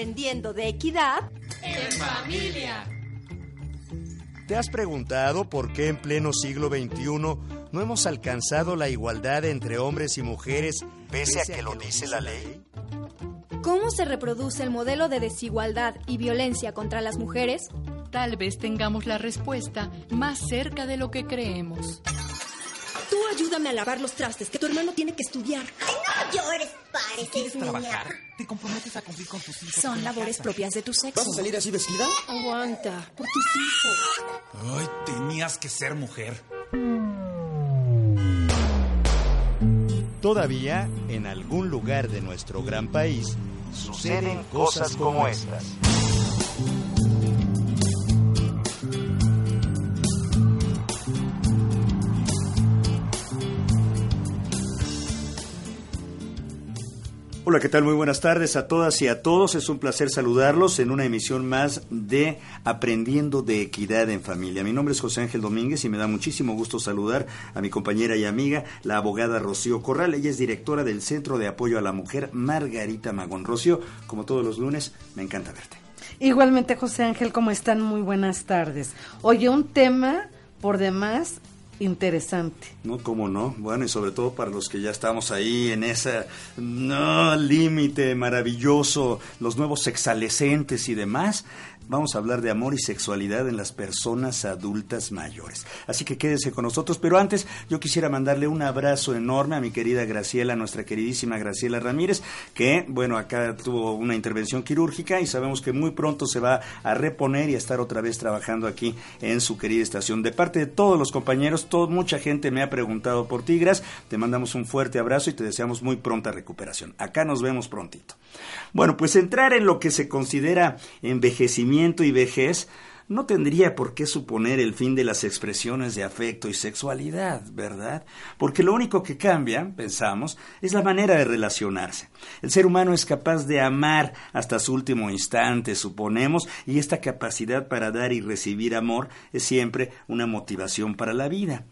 aprendiendo de equidad en familia. ¿Te has preguntado por qué en pleno siglo XXI no hemos alcanzado la igualdad entre hombres y mujeres pese a que lo dice la ley? ¿Cómo se reproduce el modelo de desigualdad y violencia contra las mujeres? Tal vez tengamos la respuesta más cerca de lo que creemos. Tú ayúdame a lavar los trastes, que tu hermano tiene que estudiar. Llores, pareces ¿Quieres trabajar? Te comprometes a cumplir con tus hijos. Son la labores casa. propias de tu sexo. ¿Vas a salir así vestida? Aguanta, por tus hijos. Ay, tenías que ser mujer. Todavía, en algún lugar de nuestro gran país, suceden cosas como estas. Hola, ¿qué tal? Muy buenas tardes a todas y a todos. Es un placer saludarlos en una emisión más de Aprendiendo de Equidad en Familia. Mi nombre es José Ángel Domínguez y me da muchísimo gusto saludar a mi compañera y amiga, la abogada Rocío Corral. Ella es directora del Centro de Apoyo a la Mujer, Margarita Magón. Rocío, como todos los lunes, me encanta verte. Igualmente, José Ángel, ¿cómo están? Muy buenas tardes. Oye, un tema por demás interesante. No, cómo no. Bueno, y sobre todo para los que ya estamos ahí en ese no, límite maravilloso, los nuevos sexalescentes y demás. Vamos a hablar de amor y sexualidad en las personas adultas mayores. Así que quédese con nosotros. Pero antes, yo quisiera mandarle un abrazo enorme a mi querida Graciela, nuestra queridísima Graciela Ramírez, que, bueno, acá tuvo una intervención quirúrgica y sabemos que muy pronto se va a reponer y a estar otra vez trabajando aquí en su querida estación. De parte de todos los compañeros, todo, mucha gente me ha preguntado por Tigras. Te mandamos un fuerte abrazo y te deseamos muy pronta recuperación. Acá nos vemos prontito. Bueno, pues entrar en lo que se considera envejecimiento y vejez no tendría por qué suponer el fin de las expresiones de afecto y sexualidad, ¿verdad? Porque lo único que cambia, pensamos, es la manera de relacionarse. El ser humano es capaz de amar hasta su último instante, suponemos, y esta capacidad para dar y recibir amor es siempre una motivación para la vida.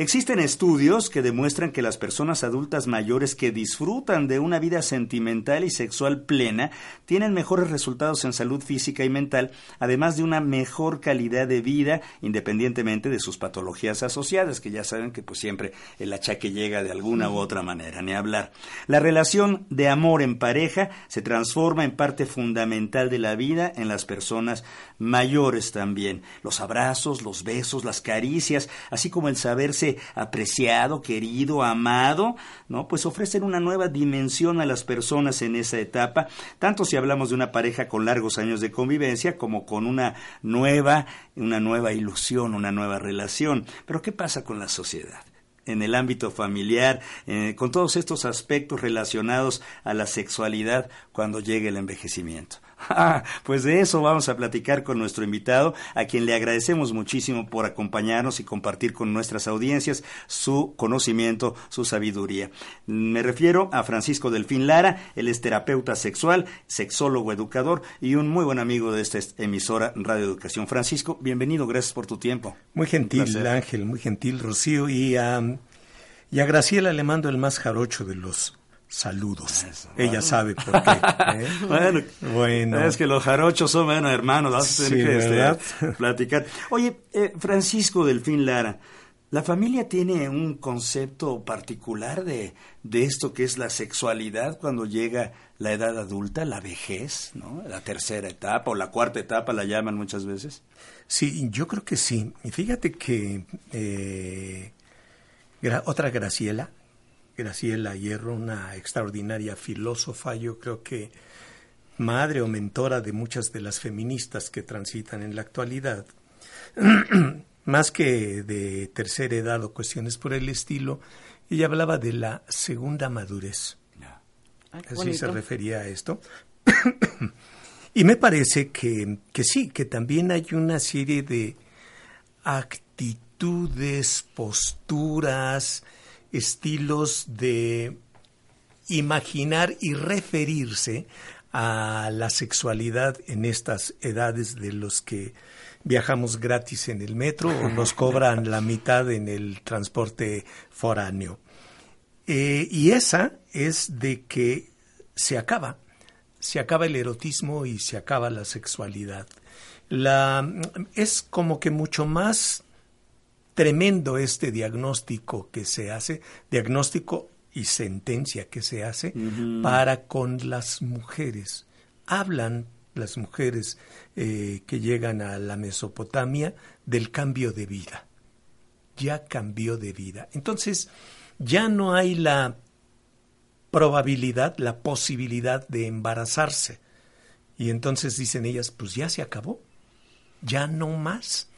Existen estudios que demuestran que las personas adultas mayores que disfrutan de una vida sentimental y sexual plena tienen mejores resultados en salud física y mental, además de una mejor calidad de vida independientemente de sus patologías asociadas, que ya saben que pues siempre el achaque llega de alguna u otra manera, ni hablar. La relación de amor en pareja se transforma en parte fundamental de la vida en las personas mayores también. Los abrazos, los besos, las caricias, así como el saberse apreciado, querido, amado, ¿no? Pues ofrecen una nueva dimensión a las personas en esa etapa, tanto si hablamos de una pareja con largos años de convivencia como con una nueva, una nueva ilusión, una nueva relación. Pero ¿qué pasa con la sociedad? en el ámbito familiar, eh, con todos estos aspectos relacionados a la sexualidad cuando llegue el envejecimiento. Ah, pues de eso vamos a platicar con nuestro invitado, a quien le agradecemos muchísimo por acompañarnos y compartir con nuestras audiencias su conocimiento, su sabiduría. Me refiero a Francisco Delfín Lara, él es terapeuta sexual, sexólogo educador y un muy buen amigo de esta emisora Radio Educación. Francisco, bienvenido, gracias por tu tiempo. Muy gentil, Ángel, muy gentil, Rocío, y a, y a Graciela le mando el más jarocho de los saludos. Eso, Ella bueno. sabe por qué. ¿eh? bueno, bueno, es que los jarochos son bueno, hermanos, vas a tener que este, platicar. Oye, eh, Francisco Delfín Lara, ¿la familia tiene un concepto particular de, de esto que es la sexualidad cuando llega la edad adulta, la vejez, ¿no? La tercera etapa o la cuarta etapa la llaman muchas veces. Sí, yo creo que sí. Y fíjate que eh, gra otra Graciela, Graciela Hierro, una extraordinaria filósofa, yo creo que madre o mentora de muchas de las feministas que transitan en la actualidad, más que de tercera edad o cuestiones por el estilo, ella hablaba de la segunda madurez. Ay, Así bonito. se refería a esto. y me parece que, que sí, que también hay una serie de actitudes, posturas, estilos de imaginar y referirse a la sexualidad en estas edades de los que viajamos gratis en el metro o nos cobran la mitad en el transporte foráneo. Eh, y esa es de que se acaba se acaba el erotismo y se acaba la sexualidad. La, es como que mucho más tremendo este diagnóstico que se hace, diagnóstico y sentencia que se hace para con las mujeres. Hablan las mujeres eh, que llegan a la Mesopotamia del cambio de vida. Ya cambió de vida. Entonces, ya no hay la probabilidad, la posibilidad de embarazarse. Y entonces dicen ellas, pues ya se acabó, ya no más.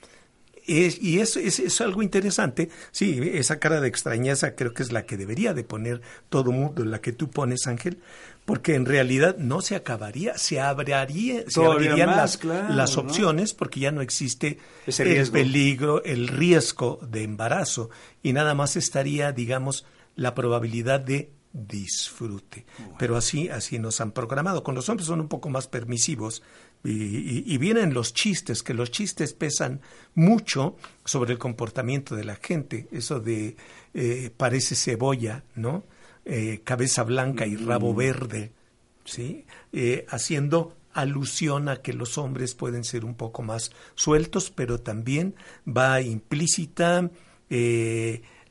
Y eso es, algo interesante. Sí, esa cara de extrañeza creo que es la que debería de poner todo mundo, la que tú pones, Ángel, porque en realidad no se acabaría, se abriría, se abrirían las, las opciones porque ya no existe el peligro, el riesgo de embarazo y nada más estaría, digamos, la probabilidad de disfrute. Pero así, así nos han programado. Con los hombres son un poco más permisivos y, vienen los chistes, que los chistes pesan mucho sobre el comportamiento de la gente. Eso de eh, parece cebolla, ¿no? Eh, cabeza blanca y rabo mm. verde, ¿sí? Eh, haciendo alusión a que los hombres pueden ser un poco más sueltos, pero también va implícita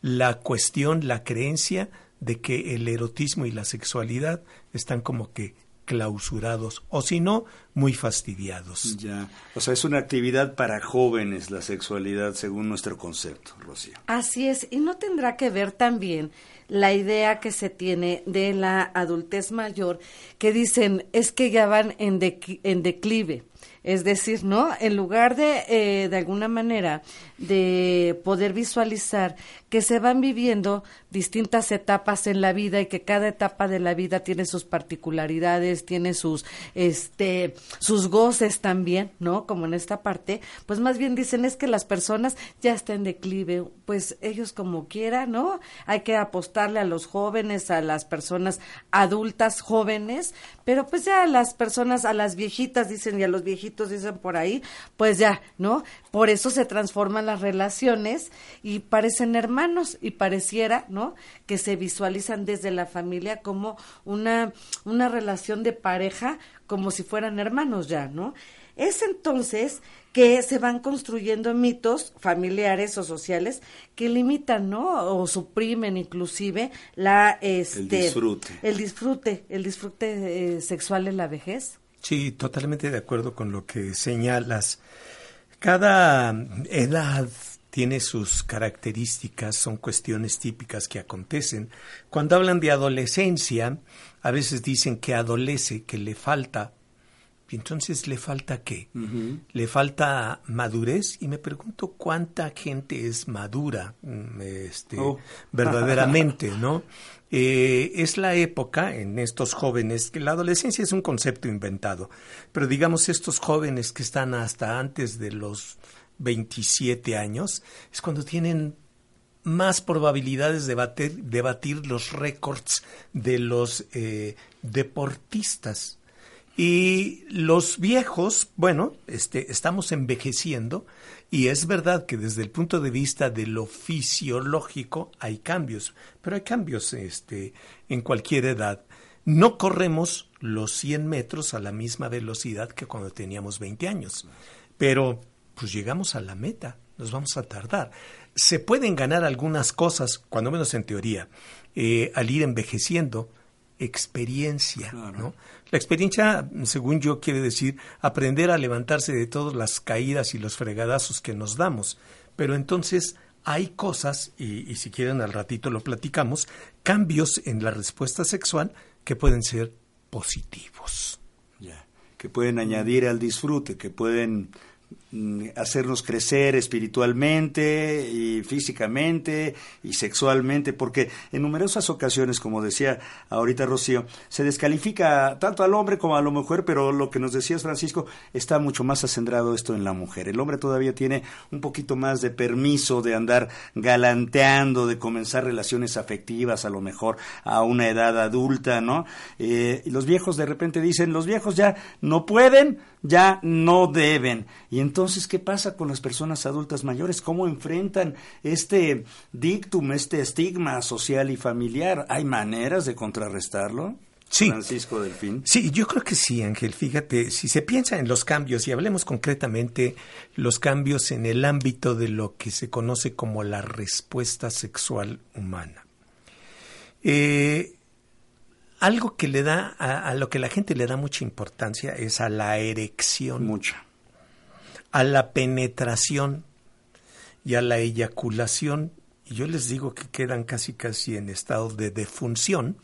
la cuestión, la creencia de que el erotismo y la sexualidad están como que clausurados o si no, muy fastidiados. Ya, o sea, es una actividad para jóvenes la sexualidad según nuestro concepto, Rocío. Así es, y no tendrá que ver también la idea que se tiene de la adultez mayor, que dicen es que ya van en, en declive. Es decir, ¿no? En lugar de, eh, de alguna manera, de poder visualizar que se van viviendo distintas etapas en la vida y que cada etapa de la vida tiene sus particularidades, tiene sus, este, sus goces también, ¿no? Como en esta parte, pues más bien dicen es que las personas ya están en declive, pues ellos como quieran, ¿no? Hay que apostarle a los jóvenes, a las personas adultas jóvenes, pero pues ya a las personas, a las viejitas dicen y a los viejitos dicen por ahí, pues ya, ¿no? Por eso se transforman las relaciones y parecen hermanos y pareciera, ¿no? Que se visualizan desde la familia como una, una relación de pareja, como si fueran hermanos ya, ¿no? Es entonces que se van construyendo mitos familiares o sociales que limitan, ¿no? O suprimen inclusive la este el disfrute, el disfrute, el disfrute eh, sexual en la vejez. Sí, totalmente de acuerdo con lo que señalas. Cada edad tiene sus características, son cuestiones típicas que acontecen. Cuando hablan de adolescencia, a veces dicen que adolece, que le falta. Y entonces le falta qué? Le falta madurez y me pregunto cuánta gente es madura mm, este, oh. verdaderamente, ¿no? Eh, es la época en estos jóvenes, que la adolescencia es un concepto inventado, pero digamos estos jóvenes que están hasta antes de los 27 años, es cuando tienen más probabilidades de batir, los récords de los eh, deportistas. Y los viejos, bueno, este, estamos envejeciendo y es verdad que desde el punto de vista de lo fisiológico hay cambios, pero hay cambios este, en cualquier edad. No corremos los 100 metros a la misma velocidad que cuando teníamos 20 años, pero pues llegamos a la meta, nos vamos a tardar. Se pueden ganar algunas cosas, cuando menos en teoría, eh, al ir envejeciendo, experiencia, ¿no? La experiencia, según yo, quiere decir aprender a levantarse de todas las caídas y los fregadazos que nos damos. Pero entonces hay cosas, y, si quieren al ratito lo platicamos, cambios en la respuesta sexual que pueden ser positivos. Ya, que pueden añadir al disfrute, que pueden hacernos crecer espiritualmente y físicamente y sexualmente, porque en numerosas ocasiones, como decía ahorita Rocío, se descalifica tanto al hombre como a la mujer, pero lo que nos decías Francisco, está mucho más acendrado esto en la mujer. El hombre todavía tiene un poquito más de permiso de andar galanteando, de comenzar relaciones afectivas a lo mejor a una edad adulta, ¿no? Eh, y los viejos de repente dicen, los viejos ya no pueden, ya no deben. Y entonces, ¿qué pasa con las personas adultas mayores? ¿Cómo enfrentan este dictum, este estigma social y familiar? ¿Hay maneras de contrarrestarlo? Sí. Francisco Delfín. Sí, yo creo que sí, Ángel. Fíjate, si se piensa en los cambios, y hablemos concretamente los cambios en el ámbito de lo que se conoce como la respuesta sexual humana. Eh, algo que le da, a, a lo que la gente le da mucha importancia es a la erección, Mucha. A la penetración y a la eyaculación. Y yo les digo que quedan casi casi en estado de defunción,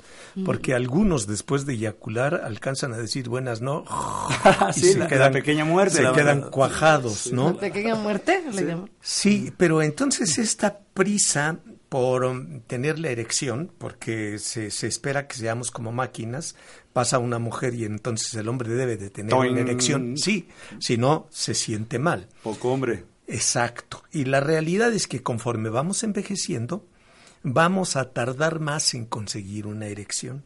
porque algunos después de eyacular alcanzan a decir buenas no y Sí, la- la pequeña muerte, se la- quedan cuajados, sí. ¿no? Pequeña muerte, le llaman. Sí, pero entonces esta prisa por tener la erección, porque se, se espera que seamos como máquinas, pasa una mujer y entonces el hombre debe de tener una erección. Sí, si no, se siente mal. Poco hombre. Exacto. Y la realidad es que conforme vamos envejeciendo, vamos a tardar más en conseguir una erección.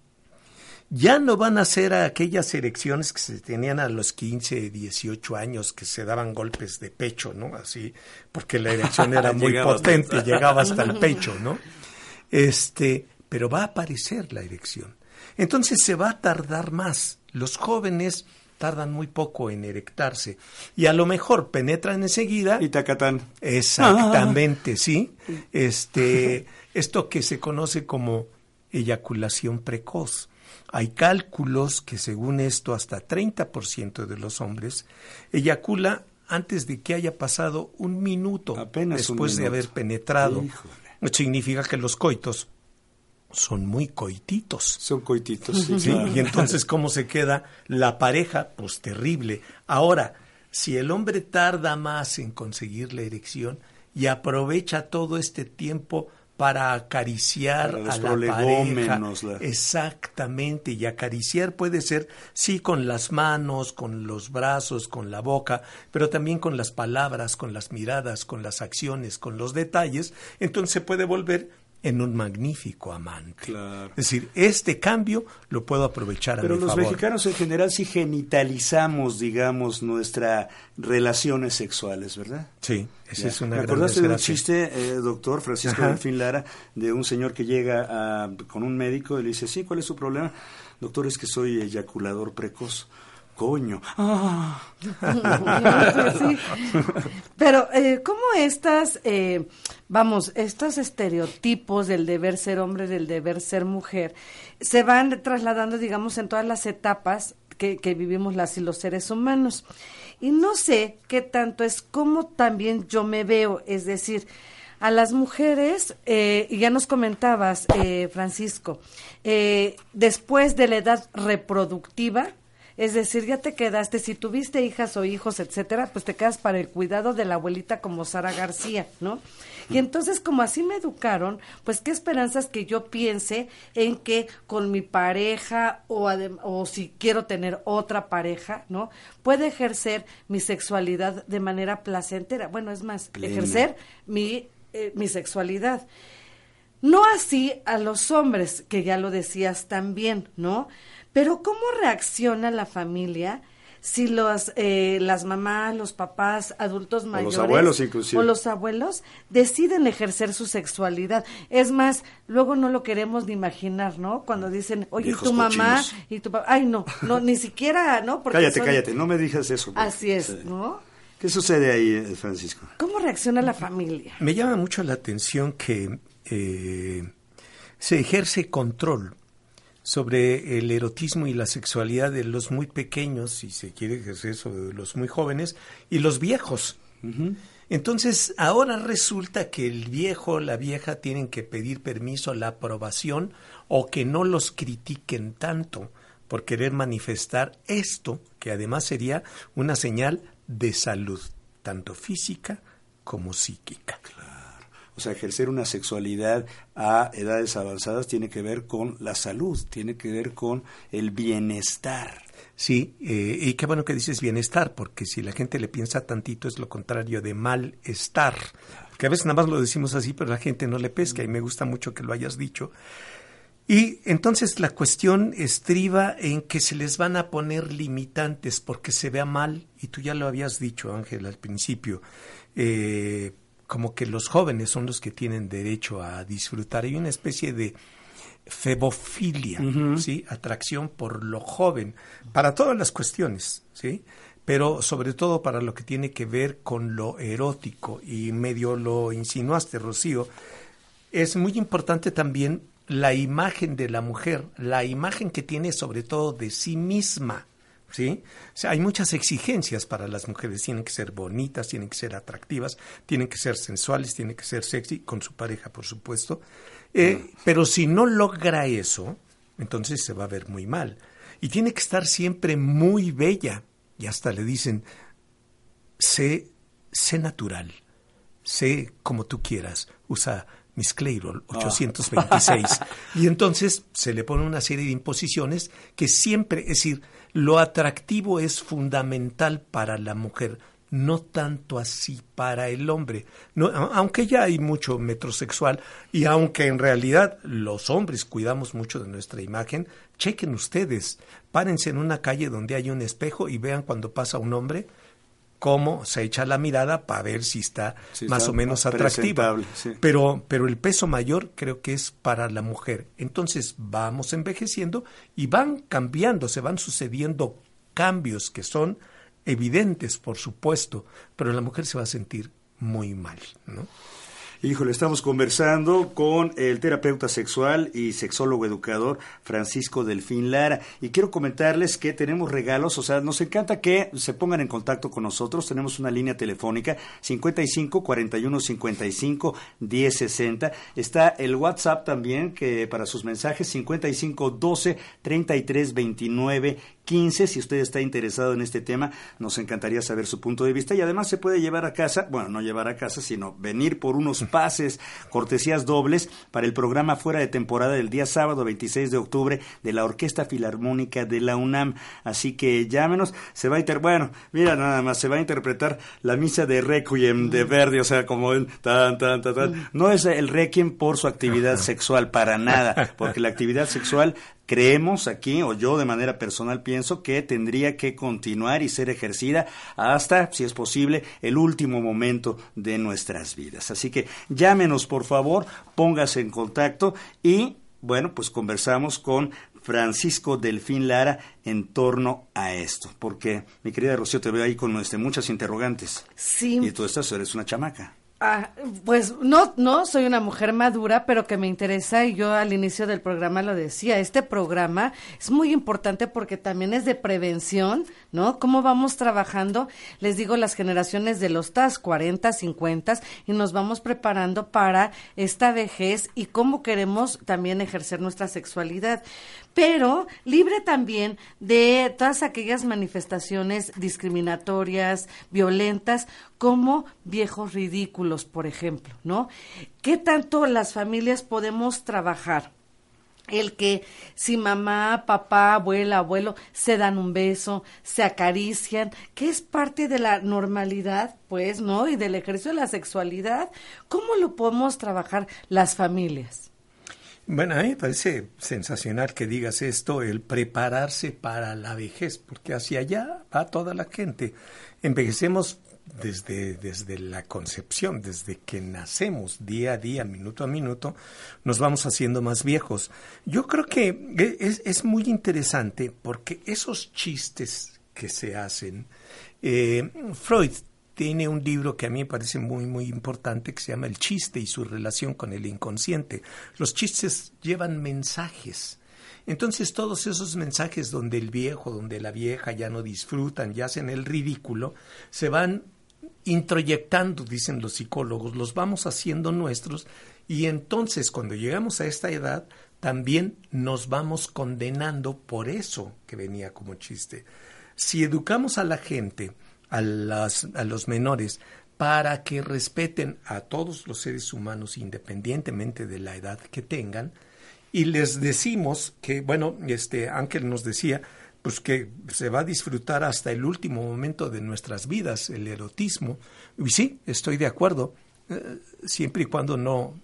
Ya no van a ser aquellas erecciones que se tenían a los 15, 18 años, que se daban golpes de pecho, ¿no? Así, porque la erección era muy hasta- potente, llegaba hasta el pecho, ¿no? Este, pero va a aparecer la erección. Entonces se va a tardar más. Los jóvenes tardan muy poco en erectarse y a lo mejor penetran enseguida Y Tacatán. Exactamente, sí. Este, esto que se conoce como eyaculación precoz. Hay cálculos que según esto hasta 30% de los hombres eyacula antes de que haya pasado un minuto Apenas un después de haber penetrado. Híjole. Significa que los coitos son muy coititos. Son coititos. Sí, Sí, claro. y entonces, ¿cómo se queda la pareja? Pues terrible. Ahora, si el hombre tarda más en conseguir la erección y aprovecha todo este tiempo para acariciar Para a la pareja, la- exactamente, y acariciar puede ser, sí, con las manos, con los brazos, con la boca, pero también con las palabras, con las miradas, con las acciones, con los detalles, entonces se puede volver en un magnífico amante. Claro. Es decir, este cambio lo puedo aprovechar a Pero mi los favor. mexicanos en general sí genitalizamos, digamos, nuestras relaciones sexuales, ¿verdad? Sí, esa Ya. es una ¿Me gran acordaste de un chiste, eh, doctor Francisco. Delfín Lara, de un señor que llega a- con un médico y le dice, sí, ¿cuál es su problema? Doctor, es que soy eyaculador precoz. Coño. Ah. Sí. Pero, eh, ¿cómo estas, eh, vamos, estos estereotipos del deber ser hombre, del deber ser mujer, se van trasladando, digamos, en todas las etapas que, que vivimos las y los seres humanos? Y no sé qué tanto es como también yo me veo, es decir, a las mujeres, eh, y ya nos comentabas, eh, Francisco, eh, después de la edad reproductiva, es decir, ya te quedaste, si tuviste hijas o hijos, etcétera, pues te quedas para el cuidado de la abuelita como Sara García, ¿no? Y entonces, como así me educaron, pues qué esperanzas que yo piense en que con mi pareja o, o si quiero tener otra pareja, ¿no? Puede ejercer mi sexualidad de manera placentera. Bueno, es más, Plena. ejercer mi, eh, mi sexualidad. No así a los hombres, que ya lo decías también, ¿no? Pero ¿cómo reacciona la familia si los, eh, las mamás, los papás, adultos los mayores abuelos inclusive. o los abuelos deciden ejercer su sexualidad? Es más, luego no lo queremos ni imaginar, ¿no? Cuando dicen, oye, ¿y Viejos tu mamá cochinos. y tu papá, ay, no, no, ni siquiera, ¿no? Porque cállate, son- cállate, no me digas eso. por- Así es, Sí. ¿no? ¿Qué sucede ahí, eh, Francisco? ¿Cómo reacciona la familia? Me llama mucho la atención que eh, se ejerce control sobre el erotismo y la sexualidad de los muy pequeños, si se quiere ejercer sobre los muy jóvenes, y los viejos. Entonces, ahora resulta que el viejo, la vieja tienen que pedir permiso, la aprobación, o que no los critiquen tanto por querer manifestar esto, que además sería una señal de salud, tanto física como psíquica. O sea, ejercer una sexualidad a edades avanzadas tiene que ver con la salud, tiene que ver con el bienestar. Sí, eh, y qué bueno que dices bienestar, porque si la gente le piensa tantito es lo contrario de malestar. Que a veces nada más lo decimos así, pero la gente no le pesca y me gusta mucho que lo hayas dicho. Y entonces la cuestión estriba en que se les van a poner limitantes porque se vea mal, y tú ya lo habías dicho, Ángel, al principio, eh, como que los jóvenes son los que tienen derecho a disfrutar. Hay una especie de febofilia, ¿sí? Atracción por lo joven, para todas las cuestiones, ¿sí? Pero sobre todo para lo que tiene que ver con lo erótico, y medio lo insinuaste, Rocío, es muy importante también la imagen de la mujer, la imagen que tiene sobre todo de sí misma, ¿sí? O sea, hay muchas exigencias para las mujeres, tienen que ser bonitas, tienen que ser atractivas, tienen que ser sensuales, tienen que ser sexy, con su pareja, por supuesto. Eh, pero si no logra eso, entonces se va a ver muy mal. Y tiene que estar siempre muy bella. Y hasta le dicen, sé, sé natural, sé como tú quieras, usa Miss Clairol 826. Y entonces se le pone una serie de imposiciones que siempre, es decir, lo atractivo es fundamental para la mujer, no tanto así para el hombre. No, aunque ya hay mucho metrosexual y aunque en realidad los hombres cuidamos mucho de nuestra imagen, chequen ustedes, párense en una calle donde hay un espejo y vean cuando pasa un hombre cómo se echa la mirada para ver si está más o menos atractiva. Pero, pero el peso mayor creo que es para la mujer. Entonces vamos envejeciendo y van cambiando, se van sucediendo cambios que son evidentes, por supuesto, pero la mujer se va a sentir muy mal, ¿no? Híjole, estamos conversando con el terapeuta sexual y sexólogo educador Francisco Delfín Lara. Y quiero comentarles que tenemos regalos, o sea, nos encanta que se pongan en contacto con nosotros. Tenemos una línea telefónica 55 41 55 10 60. Está el WhatsApp también, que para sus mensajes 55 12 33 29 15. Si usted está interesado en este tema, nos encantaría saber su punto de vista y además se puede llevar a casa, bueno, no llevar a casa, sino venir por unos pases, cortesías dobles para el programa fuera de temporada del día sábado 26 de octubre de la Orquesta Filarmónica de la UNAM. Así que llámenos, se va a inter bueno, mira nada más, se va a interpretar la misa de Requiem de Verdi, o sea, como el tan tan tan tan. No es el Requiem por su actividad sexual para nada, porque la actividad sexual creemos aquí, o yo de manera personal pienso que tendría que continuar y ser ejercida hasta, si es posible, el último momento de nuestras vidas. Así que llámenos, por favor, póngase en contacto y, bueno, pues conversamos con Francisco Delfín Lara en torno a esto. Porque, mi querida Rocío, te veo ahí con este, muchas interrogantes. Sí. Y tú estás, eres una chamaca. Ah, pues no, no, soy una mujer madura, pero que me interesa y yo al inicio del programa lo decía, este programa es muy importante porque también es de prevención, ¿no? ¿Cómo vamos trabajando? Les digo, las generaciones de los TAS 40, 50 y nos vamos preparando para esta vejez y cómo queremos también ejercer nuestra sexualidad pero libre también de todas aquellas manifestaciones discriminatorias, violentas, como viejos ridículos, por ejemplo, ¿no? ¿Qué tanto las familias podemos trabajar? el que si mamá, papá, abuela, abuelo se dan un beso, se acarician, que es parte de la normalidad, pues, ¿no? Y del ejercicio de la sexualidad, ¿cómo lo podemos trabajar las familias? Bueno, a mí me parece sensacional que digas esto, el prepararse para la vejez, porque hacia allá va toda la gente. Envejecemos desde, desde la concepción, desde que nacemos día a día, minuto a minuto, nos vamos haciendo más viejos. Yo creo que es, es muy interesante porque esos chistes que se hacen, eh, Freud tiene un libro que a mí me parece muy, muy importante que se llama El chiste y su relación con el inconsciente. Los chistes llevan mensajes. Entonces todos esos mensajes donde el viejo, donde la vieja ya no disfrutan, ya hacen el ridículo, se van introyectando, dicen los psicólogos, los vamos haciendo nuestros y entonces cuando llegamos a esta edad también nos vamos condenando por eso que venía como chiste. Si educamos a la gente, a, las, a los menores para que respeten a todos los seres humanos independientemente de la edad que tengan. Y les decimos que bueno este Ángel nos decía pues que se va a disfrutar hasta el último momento de nuestras vidas el erotismo. Y sí estoy de acuerdo eh, siempre y cuando no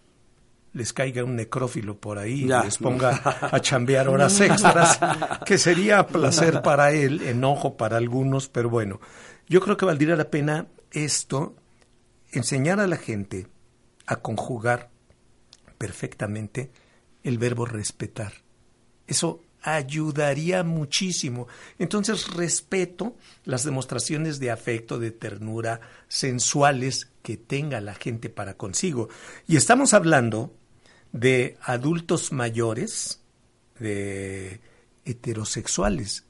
les caiga un necrófilo por ahí y les ponga a chambear horas extras, que sería placer para él, enojo para algunos, pero bueno, yo creo que valdría la pena esto, enseñar a la gente a conjugar perfectamente el verbo respetar. Eso ayudaría muchísimo. Entonces respeto las demostraciones de afecto, de ternura, sensuales que tenga la gente para consigo. Y estamos hablando de adultos mayores, de heterosexuales,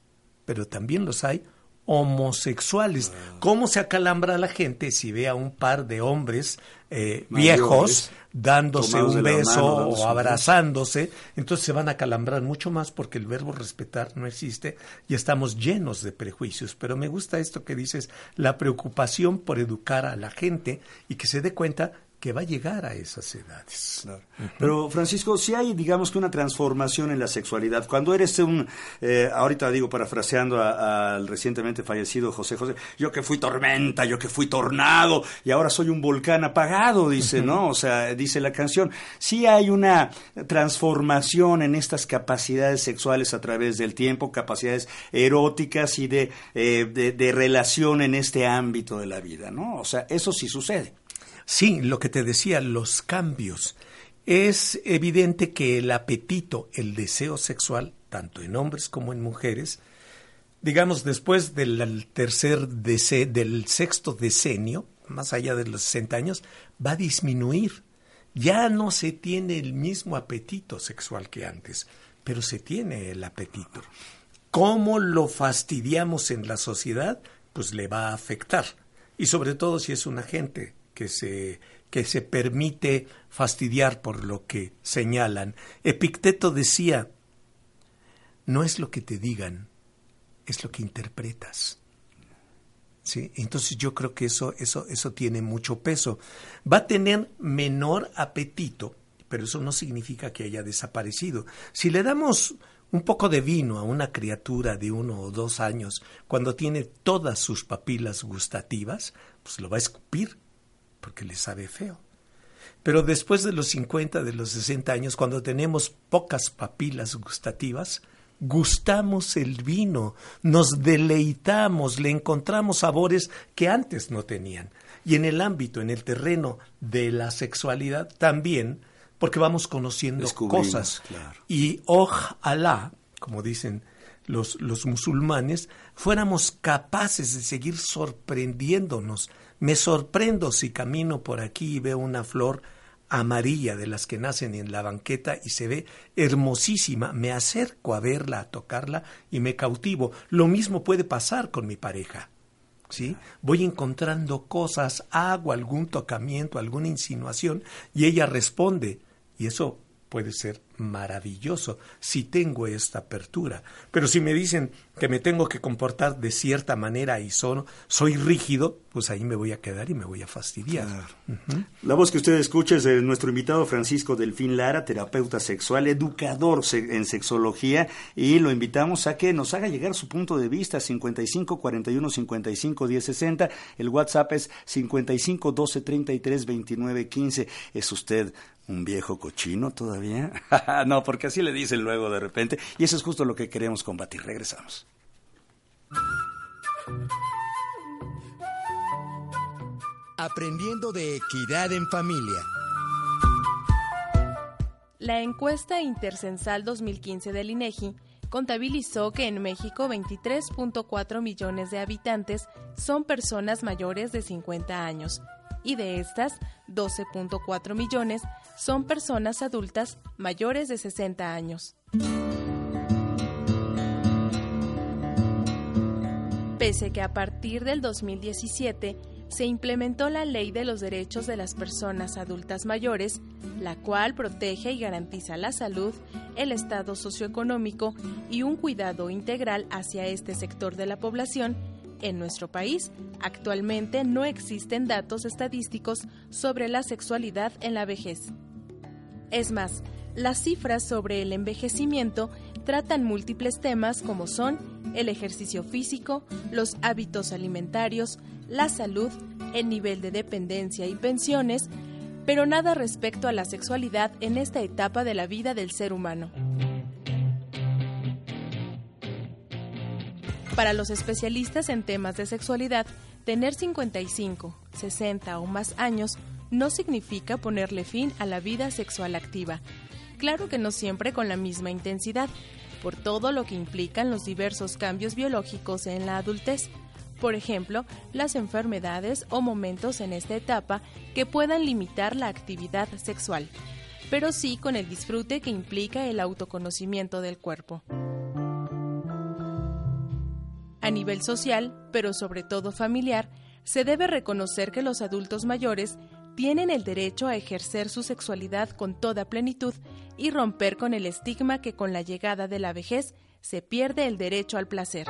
pero también los hay homosexuales. ¿Cómo se acalambra la gente si ve a un par de hombres eh, viejos dándose un beso o abrazándose? Entonces se van a acalambrar mucho más porque el verbo respetar no existe y estamos llenos de prejuicios. Pero me gusta esto que dices, la preocupación por educar a la gente y que se dé cuenta que va a llegar a esas edades. Pero Francisco, si hay, digamos que una transformación en la sexualidad, cuando eres un, eh, ahorita digo parafraseando al recientemente fallecido José José, yo que fui tormenta, yo que fui tornado y ahora soy un volcán apagado, dice, ¿no? O sea, dice la canción, si hay una transformación en estas capacidades sexuales a través del tiempo, capacidades eróticas y de, eh, de relación en este ámbito de la vida, ¿no? O sea, eso sí sucede. Sí, lo que te decía, los cambios. Es evidente que el apetito, el deseo sexual, tanto en hombres como en mujeres, digamos después del tercer del sexto decenio, más allá de los 60 años, va a disminuir. Ya no se tiene el mismo apetito sexual que antes, pero se tiene el apetito. ¿Cómo lo fastidiamos en la sociedad? Pues le va a afectar. Y sobre todo si es una gente que se, que se permite fastidiar por lo que señalan. Epicteto decía, no es lo que te digan, es lo que interpretas. ¿Sí? Entonces yo creo que eso, eso, eso tiene mucho peso. Va a tener menor apetito, pero eso no significa que haya desaparecido. Si le damos un poco de vino a una criatura de uno o dos años cuando tiene todas sus papilas gustativas, pues lo va a escupir porque le sabe feo. Pero después de los 50, de los 60 años, cuando tenemos pocas papilas gustativas, gustamos el vino, nos deleitamos, le encontramos sabores que antes no tenían. Y en el ámbito, en el terreno de la sexualidad también, porque vamos conociendo cosas. Y ojalá, como dicen los, los musulmanes, fuéramos capaces de seguir sorprendiéndonos me sorprendo si camino por aquí y veo una flor amarilla de las que nacen en la banqueta y se ve hermosísima, me acerco a verla, a tocarla y me cautivo. Lo mismo puede pasar con mi pareja. ¿Sí? Voy encontrando cosas, hago algún tocamiento, alguna insinuación y ella responde y eso puede ser maravilloso si tengo esta apertura. Pero si me dicen que me tengo que comportar de cierta manera y soy rígido, pues ahí me voy a quedar y me voy a fastidiar. La voz que usted escucha es de nuestro invitado Francisco Delfín Lara, terapeuta sexual, educador en sexología, y lo invitamos a que nos haga llegar su punto de vista 55 41 55 10 60. El WhatsApp es 55 12 33 29 15. Es usted un viejo cochino todavía. no, porque así le dicen luego de repente. Y eso es justo lo que queremos combatir. Regresamos. Aprendiendo de equidad en familia. La encuesta Intercensal 2015 del INEGI contabilizó que en México 23.4 millones de habitantes son personas mayores de 50 años y de estas 12.4 millones son personas adultas mayores de 60 años. Pese que a partir del 2017 se implementó la Ley de los Derechos de las Personas Adultas Mayores, la cual protege y garantiza la salud, el estado socioeconómico y un cuidado integral hacia este sector de la población, en nuestro país, actualmente no existen datos estadísticos sobre la sexualidad en la vejez. Es más, las cifras sobre el envejecimiento tratan múltiples temas como son el ejercicio físico, los hábitos alimentarios, la salud, el nivel de dependencia y pensiones, pero nada respecto a la sexualidad en esta etapa de la vida del ser humano. Para los especialistas en temas de sexualidad, tener 55, 60 o más años no significa ponerle fin a la vida sexual activa. Claro que no siempre con la misma intensidad, por todo lo que implican los diversos cambios biológicos en la adultez. Por ejemplo, las enfermedades o momentos en esta etapa que puedan limitar la actividad sexual, pero sí con el disfrute que implica el autoconocimiento del cuerpo. A nivel social, pero sobre todo familiar, se debe reconocer que los adultos mayores tienen el derecho a ejercer su sexualidad con toda plenitud y romper con el estigma que con la llegada de la vejez se pierde el derecho al placer.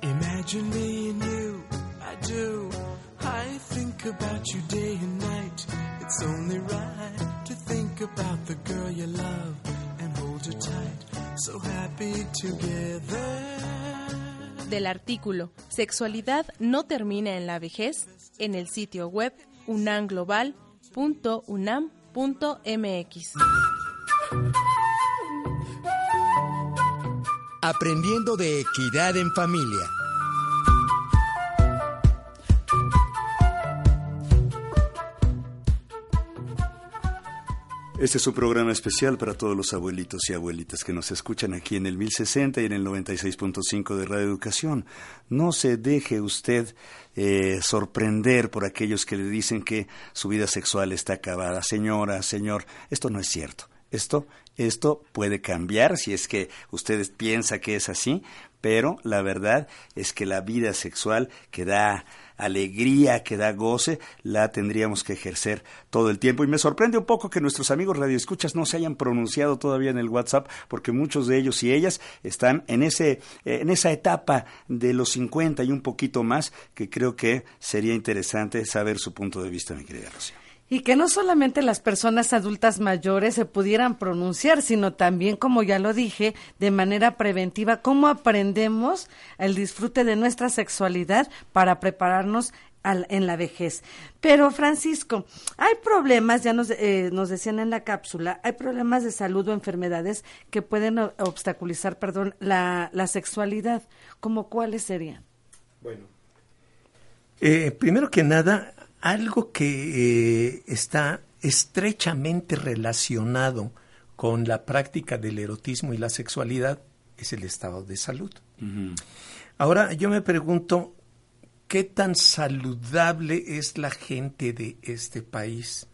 Imagine me and you, I do. I think about you day and night. It's only right about the girl you love and hold her tight. So happy together. Del artículo Sexualidad no termina en la vejez en el sitio web unanglobal.unam.mx. Aprendiendo de equidad en familia. Este es un programa especial para todos los abuelitos y abuelitas que nos escuchan aquí en el 1060 y en el 96.5 de Radio Educación. No se deje usted eh, sorprender por aquellos que le dicen que su vida sexual está acabada. Señora, señor, esto no es cierto. Esto, esto puede cambiar si es que usted piensa que es así, pero la verdad es que la vida sexual que da alegría, que da goce, la tendríamos que ejercer todo el tiempo. Y me sorprende un poco que nuestros amigos radioescuchas no se hayan pronunciado todavía en el WhatsApp, porque muchos de ellos y ellas están en, ese, en esa etapa de los 50 y un poquito más, que creo que sería interesante saber su punto de vista, mi querida Rocío. Y que no solamente las personas adultas mayores se pudieran pronunciar, sino también, como ya lo dije, de manera preventiva, cómo aprendemos el disfrute de nuestra sexualidad para prepararnos al, en la vejez. Pero, Francisco, hay problemas, ya nos, eh, nos decían en la cápsula, hay problemas de salud o enfermedades que pueden obstaculizar, perdón, la, sexualidad. ¿Cómo cuáles serían? Bueno, eh, primero que nada, algo que eh, está estrechamente relacionado con la práctica del erotismo y la sexualidad es el estado de salud. Ahora yo me pregunto, ¿qué tan saludable es la gente de este país?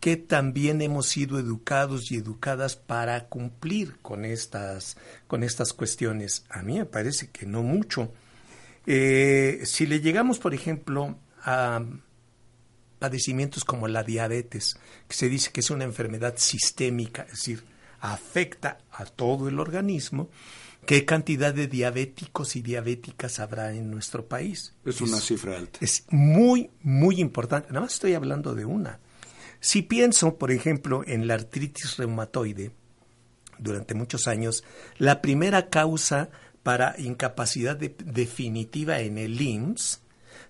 ¿Qué tan bien hemos sido educados y educadas para cumplir con estas, con estas cuestiones? A mí me parece que no mucho. Eh, si le llegamos, por ejemplo, a padecimientos como la diabetes, que se dice que es una enfermedad sistémica, es decir, afecta a todo el organismo, ¿qué cantidad de diabéticos y diabéticas habrá en nuestro país? Es una cifra alta. Es muy, muy importante. Nada más estoy hablando de una. Si pienso, por ejemplo, en la artritis reumatoide, durante muchos años, la primera causa para incapacidad definitiva en el IMSS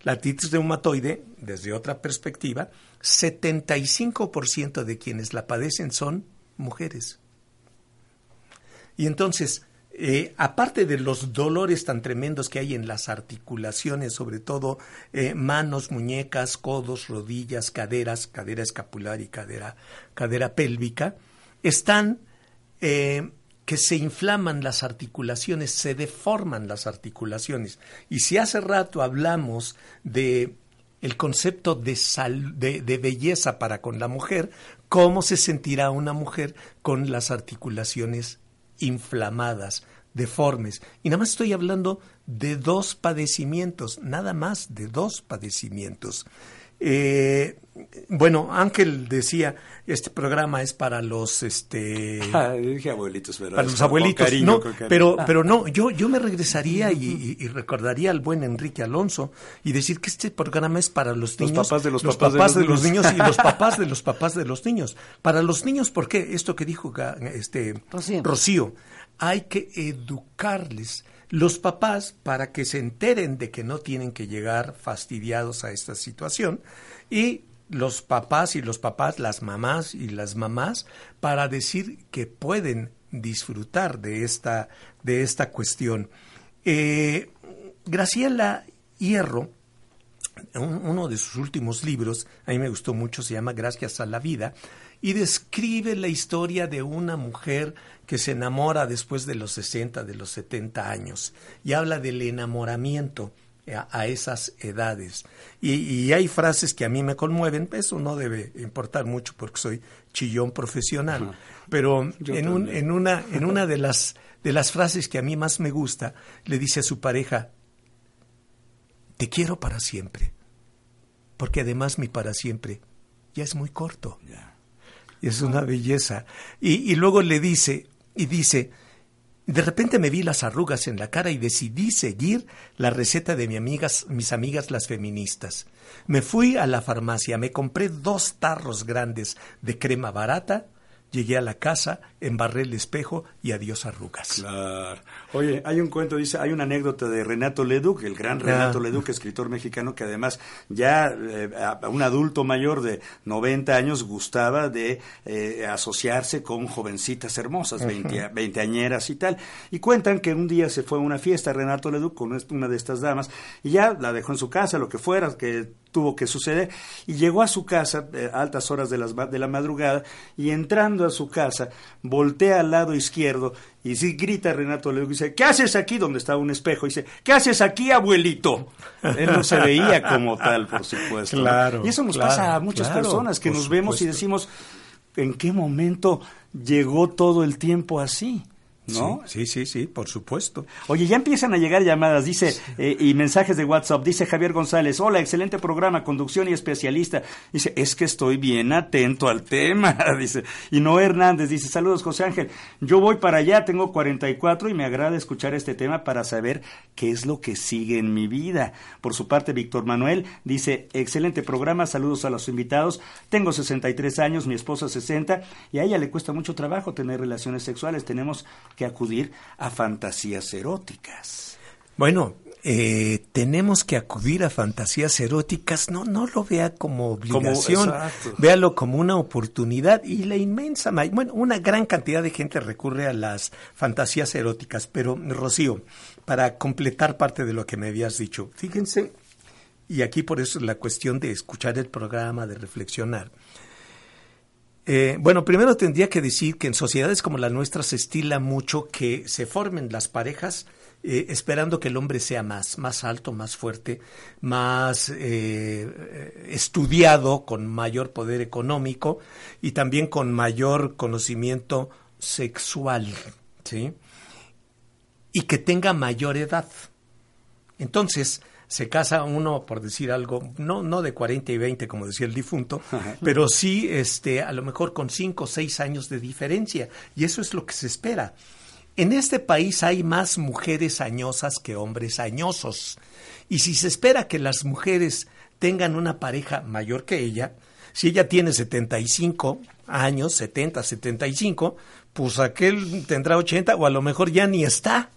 la artritis reumatoide, desde otra perspectiva, 75% de quienes la padecen son mujeres. Y entonces, eh, aparte de los dolores tan tremendos que hay en las articulaciones, sobre todo eh, manos, muñecas, codos, rodillas, caderas, cadera escapular y cadera, cadera pélvica, están eh, que se inflaman las articulaciones, se deforman las articulaciones. Y si hace rato hablamos de el concepto de, de, belleza para con la mujer, ¿cómo se sentirá una mujer con las articulaciones inflamadas, deformes? Y nada más estoy hablando de dos padecimientos, nada más de dos padecimientos. Eh, bueno, Ángel decía, este programa es para los este ah, dije abuelitos, pero para los abuelitos, no, pero pero no, yo yo me regresaría y, recordaría al buen Enrique Alonso y decir que este programa es para los niños, los papás de los, papás, de, los, niños. y los papás de los papás de los niños. Para los niños, ¿por qué? Esto que dijo este Rocío hay que educarles los papás para que se enteren de que no tienen que llegar fastidiados a esta situación y los papás y los papás, las mamás y las mamás para decir que pueden disfrutar de esta, de esta cuestión. Eh, Graciela Hierro un- uno de sus últimos libros, a mí me gustó mucho, se llama Gracias a la vida, y describe la historia de una mujer que se enamora después de los 60, de los 70 años, y habla del enamoramiento a, a esas edades. Y, y hay frases que a mí me conmueven, eso no debe importar mucho porque soy chillón profesional, pero Yo en, un- en una, en una de, las, de las frases que a mí más me gusta, le dice a su pareja, te quiero para siempre, porque además mi para siempre ya es muy corto. Es una belleza. Y, y luego le dice, y dice, de repente me vi las arrugas en la cara y decidí seguir la receta de mi amigas, mis amigas las feministas. Me fui a la farmacia, me compré dos tarros grandes de crema barata, llegué a la casa, embarré el espejo y adiós arrugas. Claro. Oye, hay un cuento, dice, hay una anécdota de Renato Leduc, el gran Renato Ah. Leduc, escritor mexicano, que además ya eh, a un adulto mayor de 90 años gustaba de eh, asociarse con jovencitas hermosas, Ujú. 20, veinteañeras y tal. Y cuentan que un día se fue a una fiesta Renato Leduc con una de estas damas y ya la dejó en su casa, lo que fuera, que tuvo que suceder, y llegó a su casa eh, a altas horas de, las, de la madrugada y entrando a su casa, voltea al lado izquierdo y sí grita Renato Leduc y dice, ¿qué haces aquí? Donde estaba un espejo, y dice, ¿qué haces aquí, abuelito? Él no se veía como tal, por supuesto. ¿no? Claro, Y eso nos claro, pasa a muchas claro, personas que nos vemos y decimos, ¿en qué momento llegó todo el tiempo así? ¿No? Sí, sí, sí, por supuesto. Oye, ya empiezan a llegar llamadas, dice, eh, y mensajes de WhatsApp. Dice Javier González, hola, excelente programa, conducción y especialista. Dice, es que estoy bien atento al tema. Dice, y Noé Hernández dice, saludos José Ángel, yo voy para allá, tengo 44 y me agrada escuchar este tema para saber qué es lo que sigue en mi vida. Por su parte, Víctor Manuel dice, excelente programa, saludos a los invitados. Tengo 63 años, mi esposa 60, y a ella le cuesta mucho trabajo tener relaciones sexuales. Tenemos que acudir a fantasías eróticas. Bueno, eh, tenemos que acudir a fantasías eróticas, no, no lo vea como obligación, exacto. véalo como una oportunidad y la inmensa, bueno, una gran cantidad de gente recurre a las fantasías eróticas, pero Rocío, para completar parte de lo que me habías dicho, fíjense, y aquí por eso es la cuestión de escuchar el programa, de reflexionar. Eh, bueno, primero tendría que decir que en sociedades como la nuestra se estila mucho que se formen las parejas eh, esperando que el hombre sea más, más alto, más fuerte, más eh, estudiado, con mayor poder económico y también con mayor conocimiento sexual, ¿sí? Y que tenga mayor edad. Entonces, se casa uno, por decir algo, no, no de 40 y 20, como decía el difunto, pero sí este, a lo mejor con 5 o 6 años de diferencia. Y eso es lo que se espera. En este país hay más mujeres añosas que hombres añosos. Y si se espera que las mujeres tengan una pareja mayor que ella, si ella tiene 75 años, 70, 75, pues aquel tendrá 80 o a lo mejor ya ni está.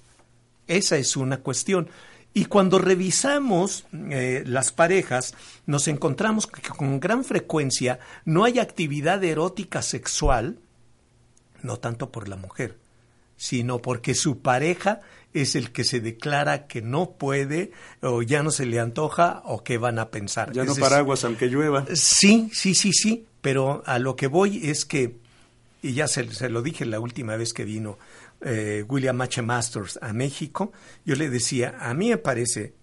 Esa es una cuestión. Y cuando revisamos eh, las parejas, nos encontramos que con gran frecuencia no hay actividad erótica sexual, no tanto por la mujer, sino porque su pareja es el que se declara que no puede o ya no se le antoja o que van a pensar. Ya Es no paraguas aunque llueva. Sí, sí, sí, sí, pero a lo que voy es que, y ya se, se lo dije la última vez que vino eh, William H. Masters a México, yo le decía, a mí me parece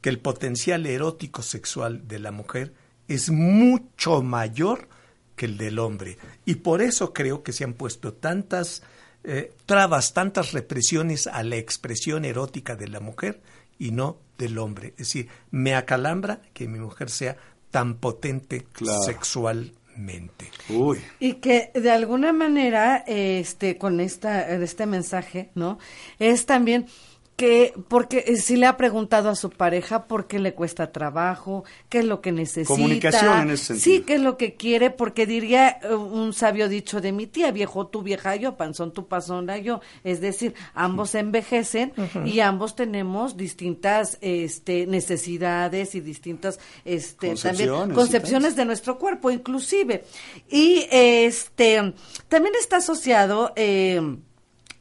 que el potencial erótico sexual de la mujer es mucho mayor que el del hombre. Y por eso creo que se han puesto tantas eh, trabas, tantas represiones a la expresión erótica de la mujer y no del hombre. Es decir, me acalambra que mi mujer sea tan potente Claro. Uy. Y que de alguna manera, este, con esta, este mensaje, ¿no? Es también que, porque eh, si le ha preguntado a su pareja por qué le cuesta trabajo, qué es lo que necesita. Comunicación en ese sentido. Sí, qué es lo que quiere, porque diría eh, un sabio dicho de mi tía, viejo tú, vieja yo, panzón tú, panzona yo. Es decir, ambos envejecen y ambos tenemos distintas este, necesidades y distintas este, Concepciones también concepciones de nuestro cuerpo, inclusive. Y este también está asociado eh,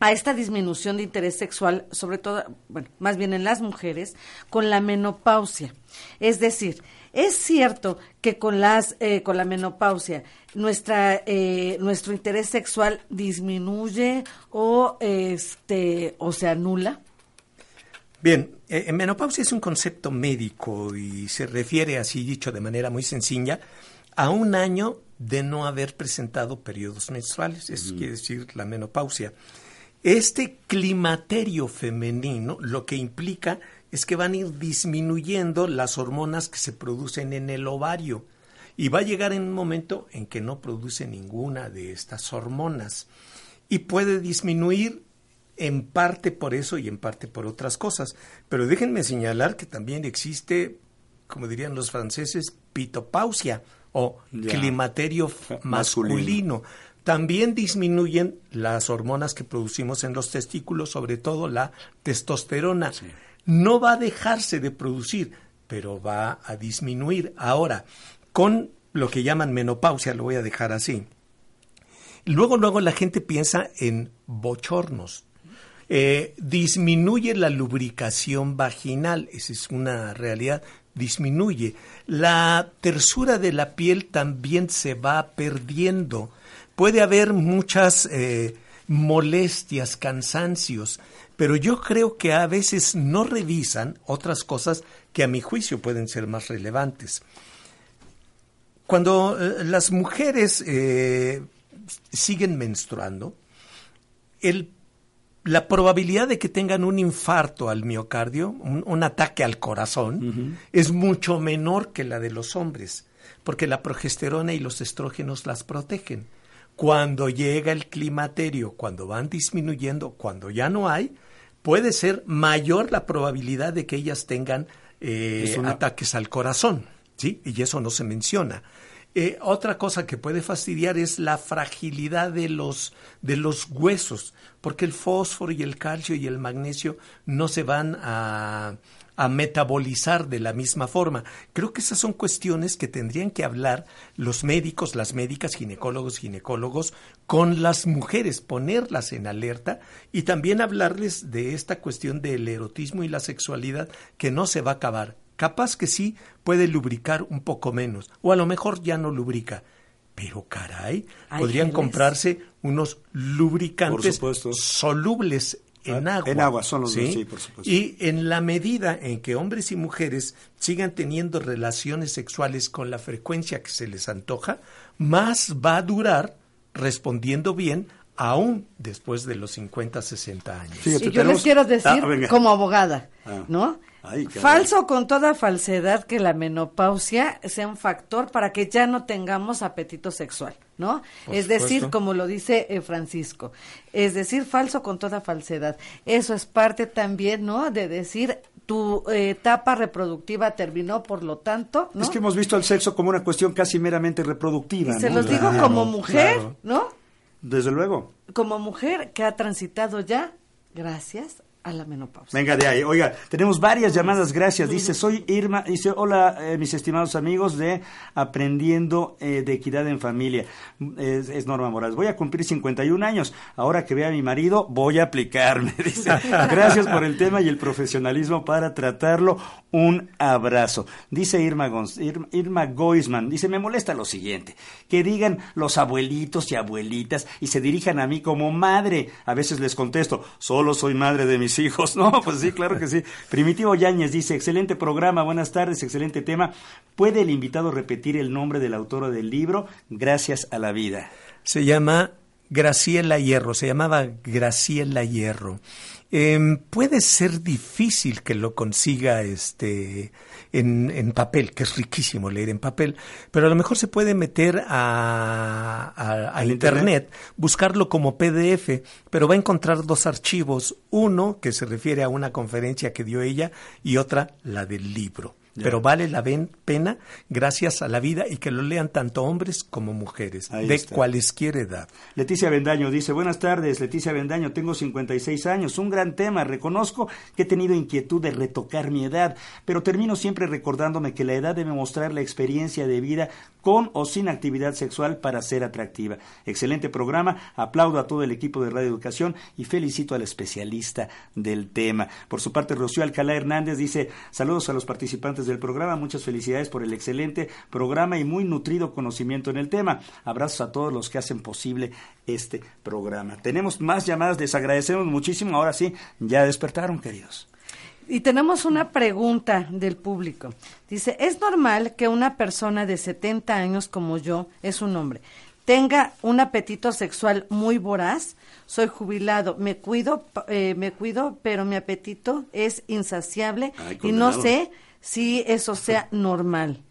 a esta disminución de interés sexual, sobre todo, bueno, más bien en las mujeres, con la menopausia. Es decir, Es cierto que con las eh, con la menopausia nuestra eh, nuestro interés sexual disminuye o este o se anula. Bien, eh, menopausia es un concepto médico y se refiere, así dicho de manera muy sencilla, a un año de no haber presentado periodos menstruales, eso quiere decir la menopausia. Este climaterio femenino lo que implica es que van a ir disminuyendo las hormonas que se producen en el ovario y va a llegar en un momento en que no produce ninguna de estas hormonas y puede disminuir en parte por eso y en parte por otras cosas. Pero déjenme señalar que también existe, como dirían los franceses, pitopausia o climaterio masculino. También disminuyen las hormonas que producimos en los testículos, sobre todo la testosterona. No va a dejarse de producir, pero va a disminuir. Ahora, con lo que llaman menopausia, lo voy a dejar así. Luego, luego la gente piensa en bochornos. Eh, disminuye la lubricación vaginal, esa es una realidad, disminuye. La tersura de la piel también se va perdiendo. Puede haber muchas eh, molestias, cansancios, pero yo creo que a veces no revisan otras cosas que a mi juicio pueden ser más relevantes. Cuando eh, las mujeres eh, siguen menstruando, el, la probabilidad de que tengan un infarto al miocardio, un, un ataque al corazón, es mucho menor que la de los hombres, porque la progesterona y los estrógenos las protegen. Cuando llega el climaterio, cuando van disminuyendo, cuando ya no hay, puede ser mayor la probabilidad de que ellas tengan eh, una- ataques al corazón, ¿sí? Y eso no se menciona. Eh, otra cosa que puede fastidiar es la fragilidad de los, de los huesos, porque el fósforo y el calcio y el magnesio no se van a, a metabolizar de la misma forma. Creo que esas son cuestiones que tendrían que hablar los médicos, las médicas, ginecólogos, ginecólogos, con las mujeres, ponerlas en alerta y también hablarles de esta cuestión del erotismo y la sexualidad que no se va a acabar. Capaz que sí puede lubricar un poco menos, o a lo mejor ya no lubrica. Pero caray, podrían geles. comprarse unos lubricantes solubles en Ah, agua. en agua, son los- sí, por supuesto. Y en la medida en que hombres y mujeres sigan teniendo relaciones sexuales con la frecuencia que se les antoja, más va a durar respondiendo bien aún después de los 50, 60 años. Fíjate, Y yo tenemos- les quiero decir, Ah, venga. como abogada, Ah. ¿no? Ay. Falso con toda falsedad que la menopausia sea un factor para que ya no tengamos apetito sexual, ¿no? Por es decir, como lo dice eh, Francisco, es decir, falso con toda falsedad. Eso es parte también, ¿no? De decir tu eh, etapa reproductiva terminó, por lo tanto, ¿no? Es que hemos visto al sexo como una cuestión casi meramente reproductiva. Y se ¿no? los digo como mujer, claro. ¿no? Desde luego. Como mujer que ha transitado ya gracias a la menopausia. Venga de ahí. Oiga, tenemos varias llamadas, gracias. Dice, soy Irma, dice, hola eh, mis estimados amigos de Aprendiendo eh, de Equidad en Familia. Es, es Norma Morales. Voy a cumplir 51 años. Ahora que vea a mi marido, voy a aplicarme. Dice, gracias por el tema y el profesionalismo para tratarlo. Un abrazo. Dice Irma, Gonz- Irma, Irma Goisman, dice, me molesta lo siguiente, que digan los abuelitos y abuelitas y se dirijan a mí como madre. A veces les contesto, solo soy madre de mis hijos. No, pues sí, claro que sí. Primitivo Yáñez dice, excelente programa, buenas tardes, excelente tema. ¿Puede el invitado repetir el nombre del autor del libro? Gracias a la vida. Se llama Graciela Hierro, se llamaba Graciela Hierro. Em, puede ser difícil que lo consiga este en, en papel, que es riquísimo leer en papel, pero a lo mejor se puede meter a, a- a ¿Al internet, internet? buscarlo como PDF, pero va a encontrar dos archivos, uno que se refiere a una conferencia que dio ella y otra la del libro. Pero vale la pena gracias a la vida y que lo lean tanto hombres como mujeres, Ahí de está. cualesquier edad. Leticia Bendaño dice, buenas tardes, Leticia Bendaño, tengo 56 años, un gran tema, reconozco que he tenido inquietud de retocar mi edad, pero termino siempre recordándome que la edad debe mostrar la experiencia de vida con o sin actividad sexual para ser atractiva. Excelente programa, aplaudo a todo el equipo de Radio Educación y felicito al especialista del tema. Por su parte, Rocío Alcalá Hernández dice, saludos a los participantes participantes del programa. Muchas felicidades por el excelente programa y muy nutrido conocimiento en el tema. Abrazos a todos los que hacen posible este programa. Tenemos más llamadas, les agradecemos muchísimo. Ahora sí, ya despertaron, queridos. Y tenemos una pregunta del público. Dice, ¿es normal que una persona de 70 años como yo, es un hombre, tenga un apetito sexual muy voraz? Soy jubilado, me cuido, eh, me cuido, pero mi apetito es insaciable Ay, y no sé si eso sea normal.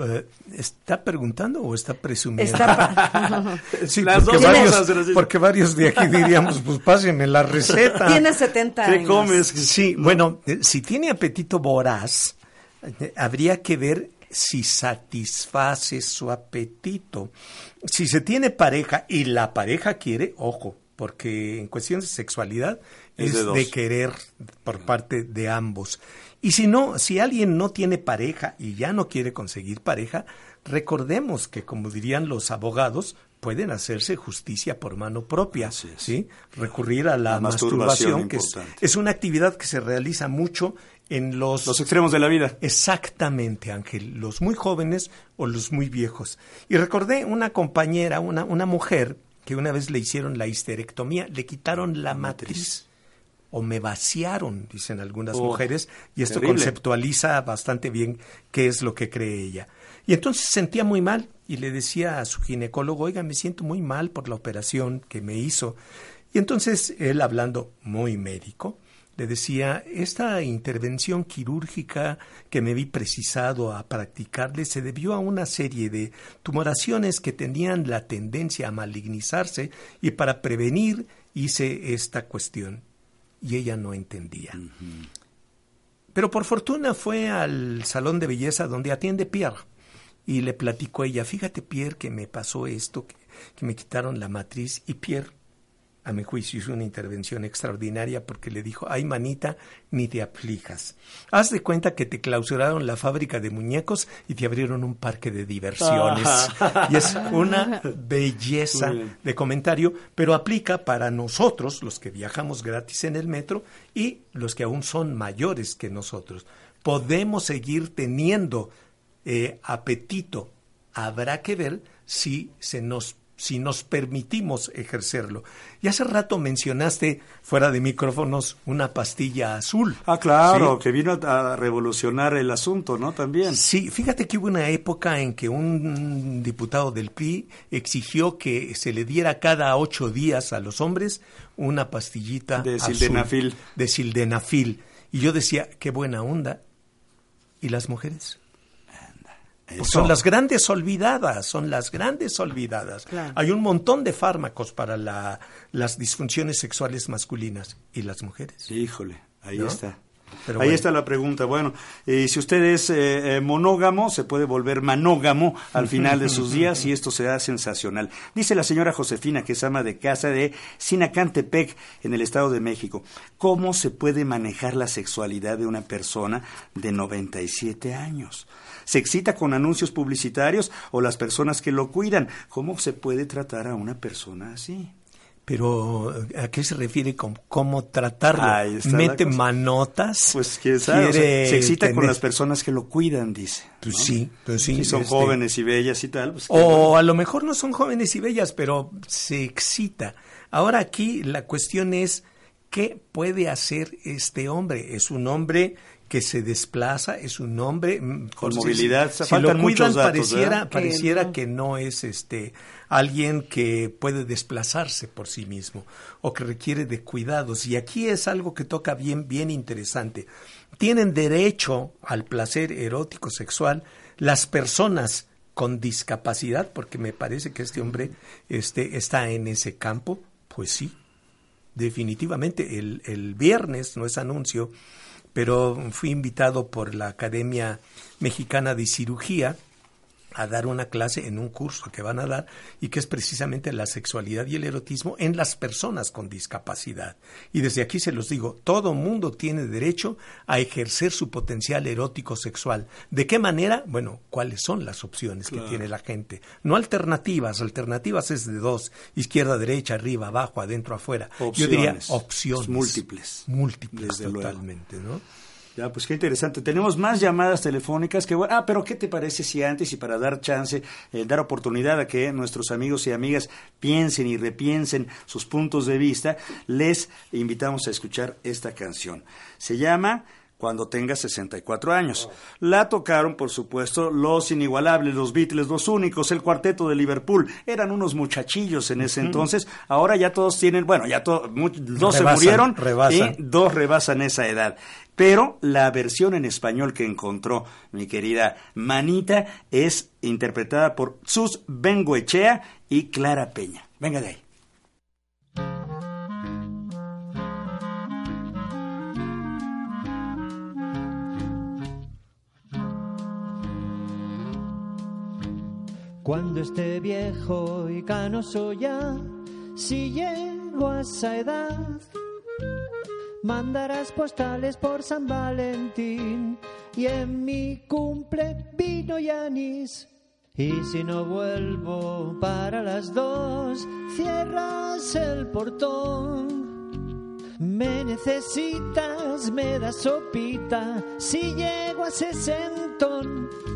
Eh, ¿Está preguntando o está presumiendo? Está sí, Las porque, dos varios, porque varios de aquí diríamos, pues pásenme la receta. Tiene 70 años. Sí, bueno, eh, si tiene apetito voraz, eh, habría que ver si satisface su apetito. Si se tiene pareja y la pareja quiere, ojo, porque en cuestión de sexualidad Es es, de querer por parte de ambos. Y si no, si alguien no tiene pareja y ya no quiere conseguir pareja, recordemos que, como dirían los abogados, pueden hacerse justicia por mano propia, ¿sí? Recurrir a la, La masturbación, masturbación, que es, una actividad que se realiza mucho en los... Los extremos de la vida. Exactamente, Ángel, los muy jóvenes o los muy viejos. Y recordé una compañera, una, una mujer, que una vez le hicieron la histerectomía, le quitaron la matriz. O me vaciaron, dicen algunas Oh, mujeres, y esto terrible. conceptualiza bastante bien qué es lo que cree ella. Y entonces sentía muy mal y le decía a su ginecólogo, oiga, me siento muy mal por la operación que me hizo. Y entonces él, hablando muy médico, le decía, esta intervención quirúrgica que me vi precisado a practicarle se debió a una serie de tumoraciones que tenían la tendencia a malignizarse y para prevenir hice esta cuestión. Y ella no entendía. Pero por fortuna fue al salón de belleza donde atiende Pierre y le platicó a ella, fíjate Pierre que me pasó esto, que, que me quitaron la matriz y Pierre, a mi juicio, hizo una intervención extraordinaria porque le dijo, ay manita, ni te aflijas. Haz de cuenta que te clausuraron la fábrica de muñecos y te abrieron un parque de diversiones. Ah. y es una belleza de comentario, pero aplica para nosotros, los que viajamos gratis en el metro, y los que aún son mayores que nosotros. Podemos seguir teniendo eh, apetito. Habrá que ver si se nos si nos permitimos ejercerlo. Y hace rato mencionaste fuera de micrófonos una pastilla azul. Ah, claro, ¿sí? que vino a, revolucionar el asunto, ¿no? También. Sí, fíjate que hubo una época en que un diputado del PRI exigió que se le diera cada ocho días a los hombres una pastillita De azul, sildenafil. de sildenafil. Y yo decía, qué buena onda. ¿Y las mujeres? Eso. son las grandes olvidadas, son las grandes olvidadas. Claro. Hay un montón de fármacos para la- las disfunciones sexuales masculinas. ¿Y las mujeres? Híjole, ahí ¿No? está. Pero Ahí bueno. está la pregunta. Bueno, eh, si usted es eh, eh, monógamo, se puede volver manógamo al final de sus días y esto será sensacional. Dice la señora Josefina, que es ama de casa de Sinacantepec, en el Estado de México. ¿Cómo se puede manejar la sexualidad de una persona de 97 años? ¿Se excita con anuncios publicitarios o las personas que lo cuidan? ¿Cómo se puede tratar a una persona así? Pero, ¿a qué se refiere con cómo tratarlo? ¿Mete manotas? Pues quién sabe, o sea, ¿Quiere se excita con las personas que lo cuidan, dice. Pues sí, pues sí. Si son este, jóvenes y bellas y tal. Pues, O bueno. a lo mejor no son jóvenes y bellas, pero se excita. Ahora aquí la cuestión es, ¿qué puede hacer este hombre? Es un hombre que se desplaza, es un hombre mm, Con movilidad, Si, faltan lo cuidan, datos, pareciera, pareciera Que no. que no es este alguien que puede desplazarse por sí mismo o que requiere de cuidados. Y aquí es algo que toca bien, bien interesante. Tienen derecho al placer erótico sexual las personas con discapacidad, porque me parece que este hombre este, está en ese campo, pues sí, definitivamente. El, el viernes, no es anuncio, pero fui invitado por la Academia Mexicana de Cirugía a dar una clase en un curso que van a dar y que es precisamente la sexualidad y el erotismo en las personas con discapacidad. Y desde aquí se los digo, todo mundo tiene derecho a ejercer su potencial erótico sexual. ¿De qué manera? Bueno, ¿cuáles son las opciones Claro. que tiene la gente? No alternativas, alternativas es de dos, izquierda, derecha, arriba, abajo, adentro, afuera. Yo diría Opciones. opciones. Múltiples. Múltiples, Desde luego. totalmente, ¿no? Ya, pues qué interesante. Tenemos más llamadas telefónicas que bueno. Ah, pero ¿qué te parece si antes y para dar chance, eh, dar oportunidad a que nuestros amigos y amigas piensen y repiensen sus puntos de vista, les invitamos a escuchar esta canción. Se llama cuando tenga 64 años. La tocaron, por supuesto, los inigualables, los Beatles, los únicos, el cuarteto de Liverpool. Eran unos muchachillos en ese entonces. Ahora ya todos tienen, bueno, ya todos, dos se murieron rebasan. y dos rebasan esa edad. Pero la versión en español que encontró mi querida Manita es interpretada por Sus Bengoechea y Clara Peña. Venga de ahí. Cuando esté viejo y canoso ya, si llego a esa edad, mandarás postales por San Valentín y en mi cumple vino y anís. Y si no vuelvo para las dos, cierras el portón. Me necesitas, me das sopita, si llego a sesentón. Tu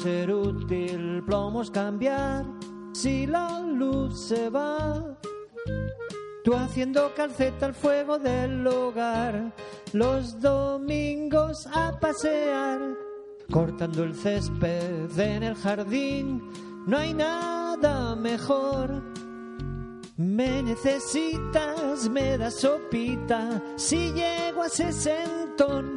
ser útil, plomos cambiar, si la luz se va. Tú haciendo calceta al fuego del hogar, los domingos a pasear, cortando el césped en el jardín, no hay nada mejor. Me necesitas, me das sopita, si llego a sesentón.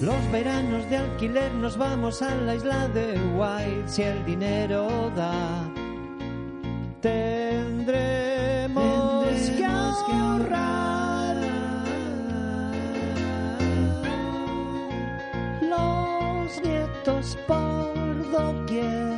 Los veranos de alquiler nos vamos a la isla de White si el dinero da. Tendremos, que ahorrar. Los nietos por doquier.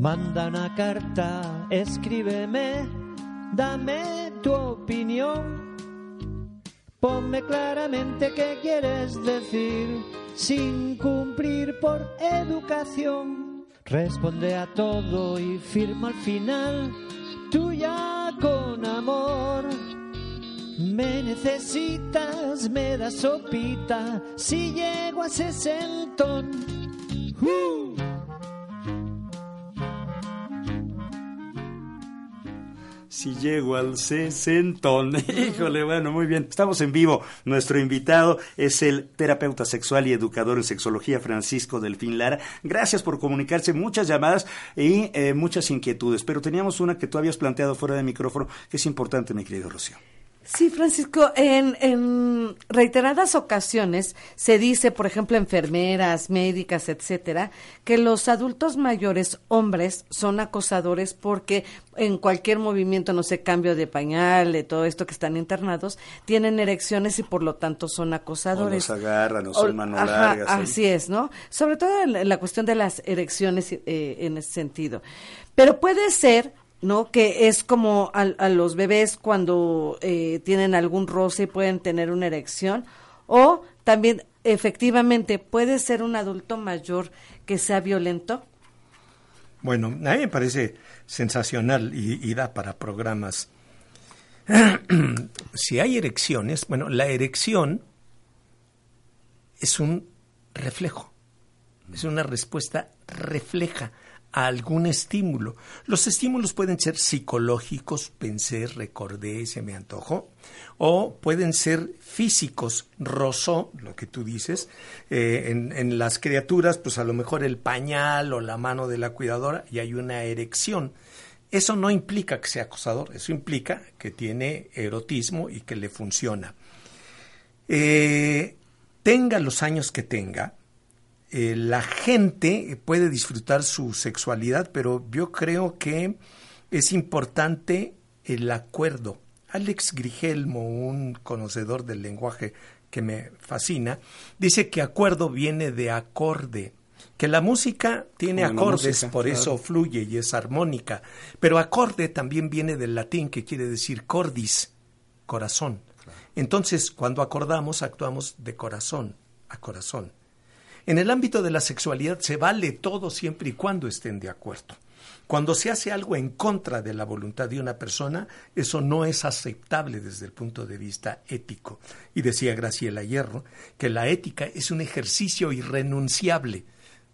Manda una carta, escríbeme, dame tu opinión. Ponme claramente qué quieres decir sin cumplir por educación. Responde a todo y firma al final, tuya con amor. Me necesitas, me das sopita, si llego a sesentón. ¡Uh! Si llego al sesentón. Híjole, bueno, muy bien. Estamos en vivo. Nuestro invitado es el terapeuta sexual y educador en sexología Francisco Delfín Lara. Gracias por comunicarse. Muchas llamadas y eh, muchas inquietudes. Pero teníamos una que tú habías planteado fuera de micrófono que es importante, mi querido Rocío. Sí, Francisco, en, en reiteradas ocasiones se dice, por ejemplo, enfermeras, médicas, etcétera, que los adultos mayores, hombres, son acosadores porque en cualquier movimiento, no sé, cambio de pañal, de todo esto que están internados, tienen erecciones y por lo tanto son O acosadores. los agarran, o son mano ajá, largas. ¿sí? Así es, ¿no? Sobre todo en la, en la cuestión de las erecciones eh, en ese sentido. Pero puede ser, ¿no? Que es como a, a los bebés cuando eh, tienen algún roce y pueden tener una erección. O también, efectivamente, puede ser un adulto mayor que sea violento. Bueno, a mí me parece sensacional y, y da para programas. si hay erecciones, bueno, la erección es un reflejo, es una respuesta refleja a algún estímulo. Los estímulos pueden ser psicológicos, pensé, recordé, se me antojó, o pueden ser físicos, rozó, lo que tú dices, eh, en, las criaturas, pues a lo mejor el pañal o la mano de la cuidadora y hay una erección. Eso no implica que sea acosador, eso implica que tiene erotismo y que le funciona. Eh, tenga los años que tenga, eh, la gente puede disfrutar su sexualidad, pero yo creo que es importante el acuerdo. Alex Grigelmo, un conocedor del lenguaje que me fascina, dice que acuerdo viene de acorde, que la música tiene Como acordes, música, por claro. eso fluye y es armónica, pero acorde también viene del latín que quiere decir cordis, corazón. Entonces, cuando acordamos, actuamos de corazón a corazón. En el ámbito de la sexualidad se vale todo siempre y cuando estén de acuerdo. Cuando se hace algo en contra de la voluntad de una persona, eso no es aceptable desde el punto de vista ético. Y decía Graciela Hierro que la ética es un ejercicio irrenunciable.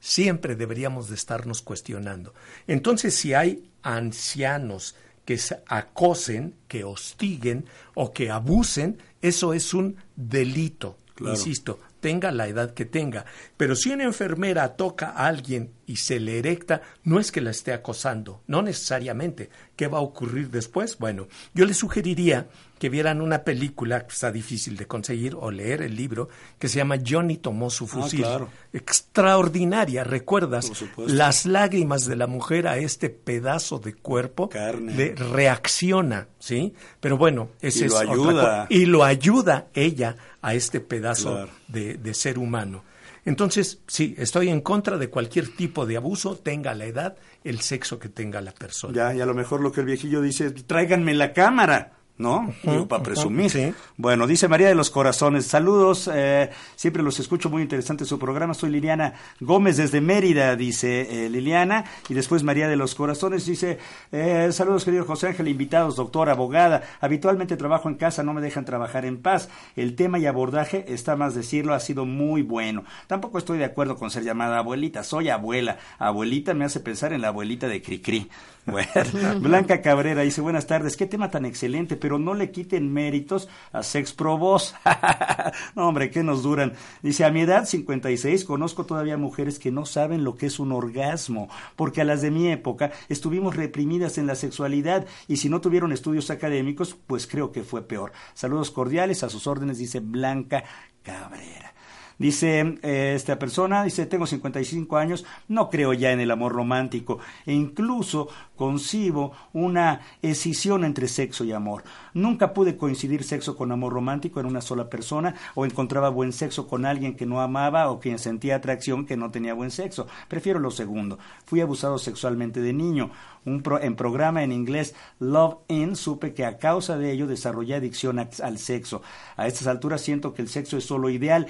Siempre deberíamos de estarnos cuestionando. Entonces, si hay ancianos que se acosen, que hostiguen o que abusen, eso es un delito. Claro. Insisto, tenga la edad que tenga. Pero si una enfermera toca a alguien y se le erecta, no es que la esté acosando, no necesariamente. ¿Qué va a ocurrir después? Bueno, yo le sugeriría que vieran una película que está difícil de conseguir o leer el libro que se llama Johnny tomó su fusil. claro. Extraordinaria, ¿recuerdas? Las lágrimas de la mujer a este pedazo de cuerpo Carne. le reacciona, ¿sí? Pero bueno, ese Y es lo otra ayuda. y lo ayuda ella a este pedazo Claro. de, de ser humano. Entonces, sí, estoy en contra de cualquier tipo de abuso, tenga la edad, el sexo que tenga la persona. Ya, y a lo mejor lo que el viejillo dice, tráiganme la cámara, ¿no? Digo, para presumir. sí. Bueno, dice María de los Corazones, saludos, eh, siempre los escucho, muy interesante su programa, soy Liliana Gómez desde Mérida, dice eh, Liliana, y después María de los Corazones dice, eh, saludos querido José Ángel, invitados, doctora, abogada, habitualmente trabajo en casa, no me dejan trabajar en paz, el tema y abordaje, está más decirlo, ha sido muy bueno. Tampoco estoy de acuerdo con ser llamada abuelita, soy abuela, abuelita me hace pensar en la abuelita de Cricri. Bueno, Blanca Cabrera dice, buenas tardes, qué tema tan excelente, pero no le quiten méritos a Sex Pro Boss. no, hombre, ¿qué nos duran? Dice, a mi edad, 56, conozco todavía mujeres que no saben lo que es un orgasmo, porque a las de mi época estuvimos reprimidas en la sexualidad y si no tuvieron estudios académicos, pues creo que fue peor. Saludos cordiales, a sus órdenes, dice Blanca Cabrera. Dice eh, esta persona, dice, tengo 55 años, no creo ya en el amor romántico e incluso concibo una escisión entre sexo y amor. Nunca pude coincidir sexo con amor romántico en una sola persona o encontraba buen sexo con alguien que no amaba o quien sentía atracción que no tenía buen sexo. Prefiero lo segundo. Fui abusado sexualmente de niño. Un pro- en programa en inglés Love In supe que a causa de ello desarrollé adicción al sexo. A estas alturas siento que el sexo es solo ideal,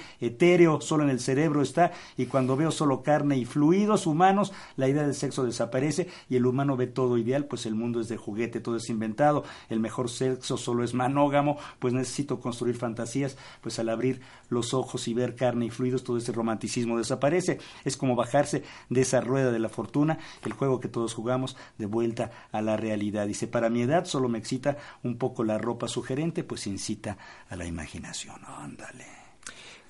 solo en el cerebro está y cuando veo solo carne y fluidos humanos, la idea del sexo desaparece y el humano ve todo ideal, pues el mundo es de juguete, todo es inventado, el mejor sexo solo es manógamo, pues necesito construir fantasías, pues al abrir los ojos y ver carne y fluidos, todo ese romanticismo desaparece. Es como bajarse de esa rueda de la fortuna, el juego que todos jugamos, de vuelta a la realidad. Dice, para mi edad solo me excita un poco la ropa sugerente, pues incita a la imaginación. Ándale.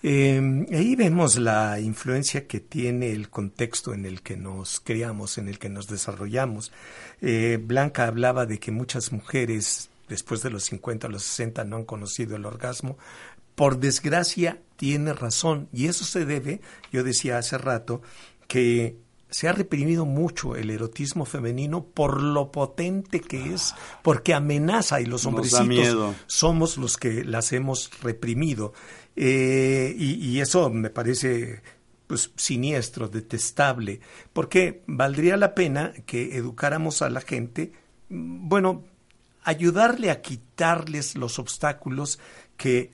Eh, ahí vemos la influencia que tiene el contexto en el que nos criamos, en el que nos desarrollamos. Eh, Blanca hablaba de que muchas mujeres después de los 50 o los 60 no han conocido el orgasmo. Por desgracia, tiene razón. Y eso se debe, yo decía hace rato, que se ha reprimido mucho el erotismo femenino por lo potente que es, porque amenaza y los hombrecitos somos los que las hemos reprimido. Eh, y, y eso me parece pues siniestro, detestable, porque valdría la pena que educáramos a la gente, mm, bueno, ayudarle a quitarles los obstáculos que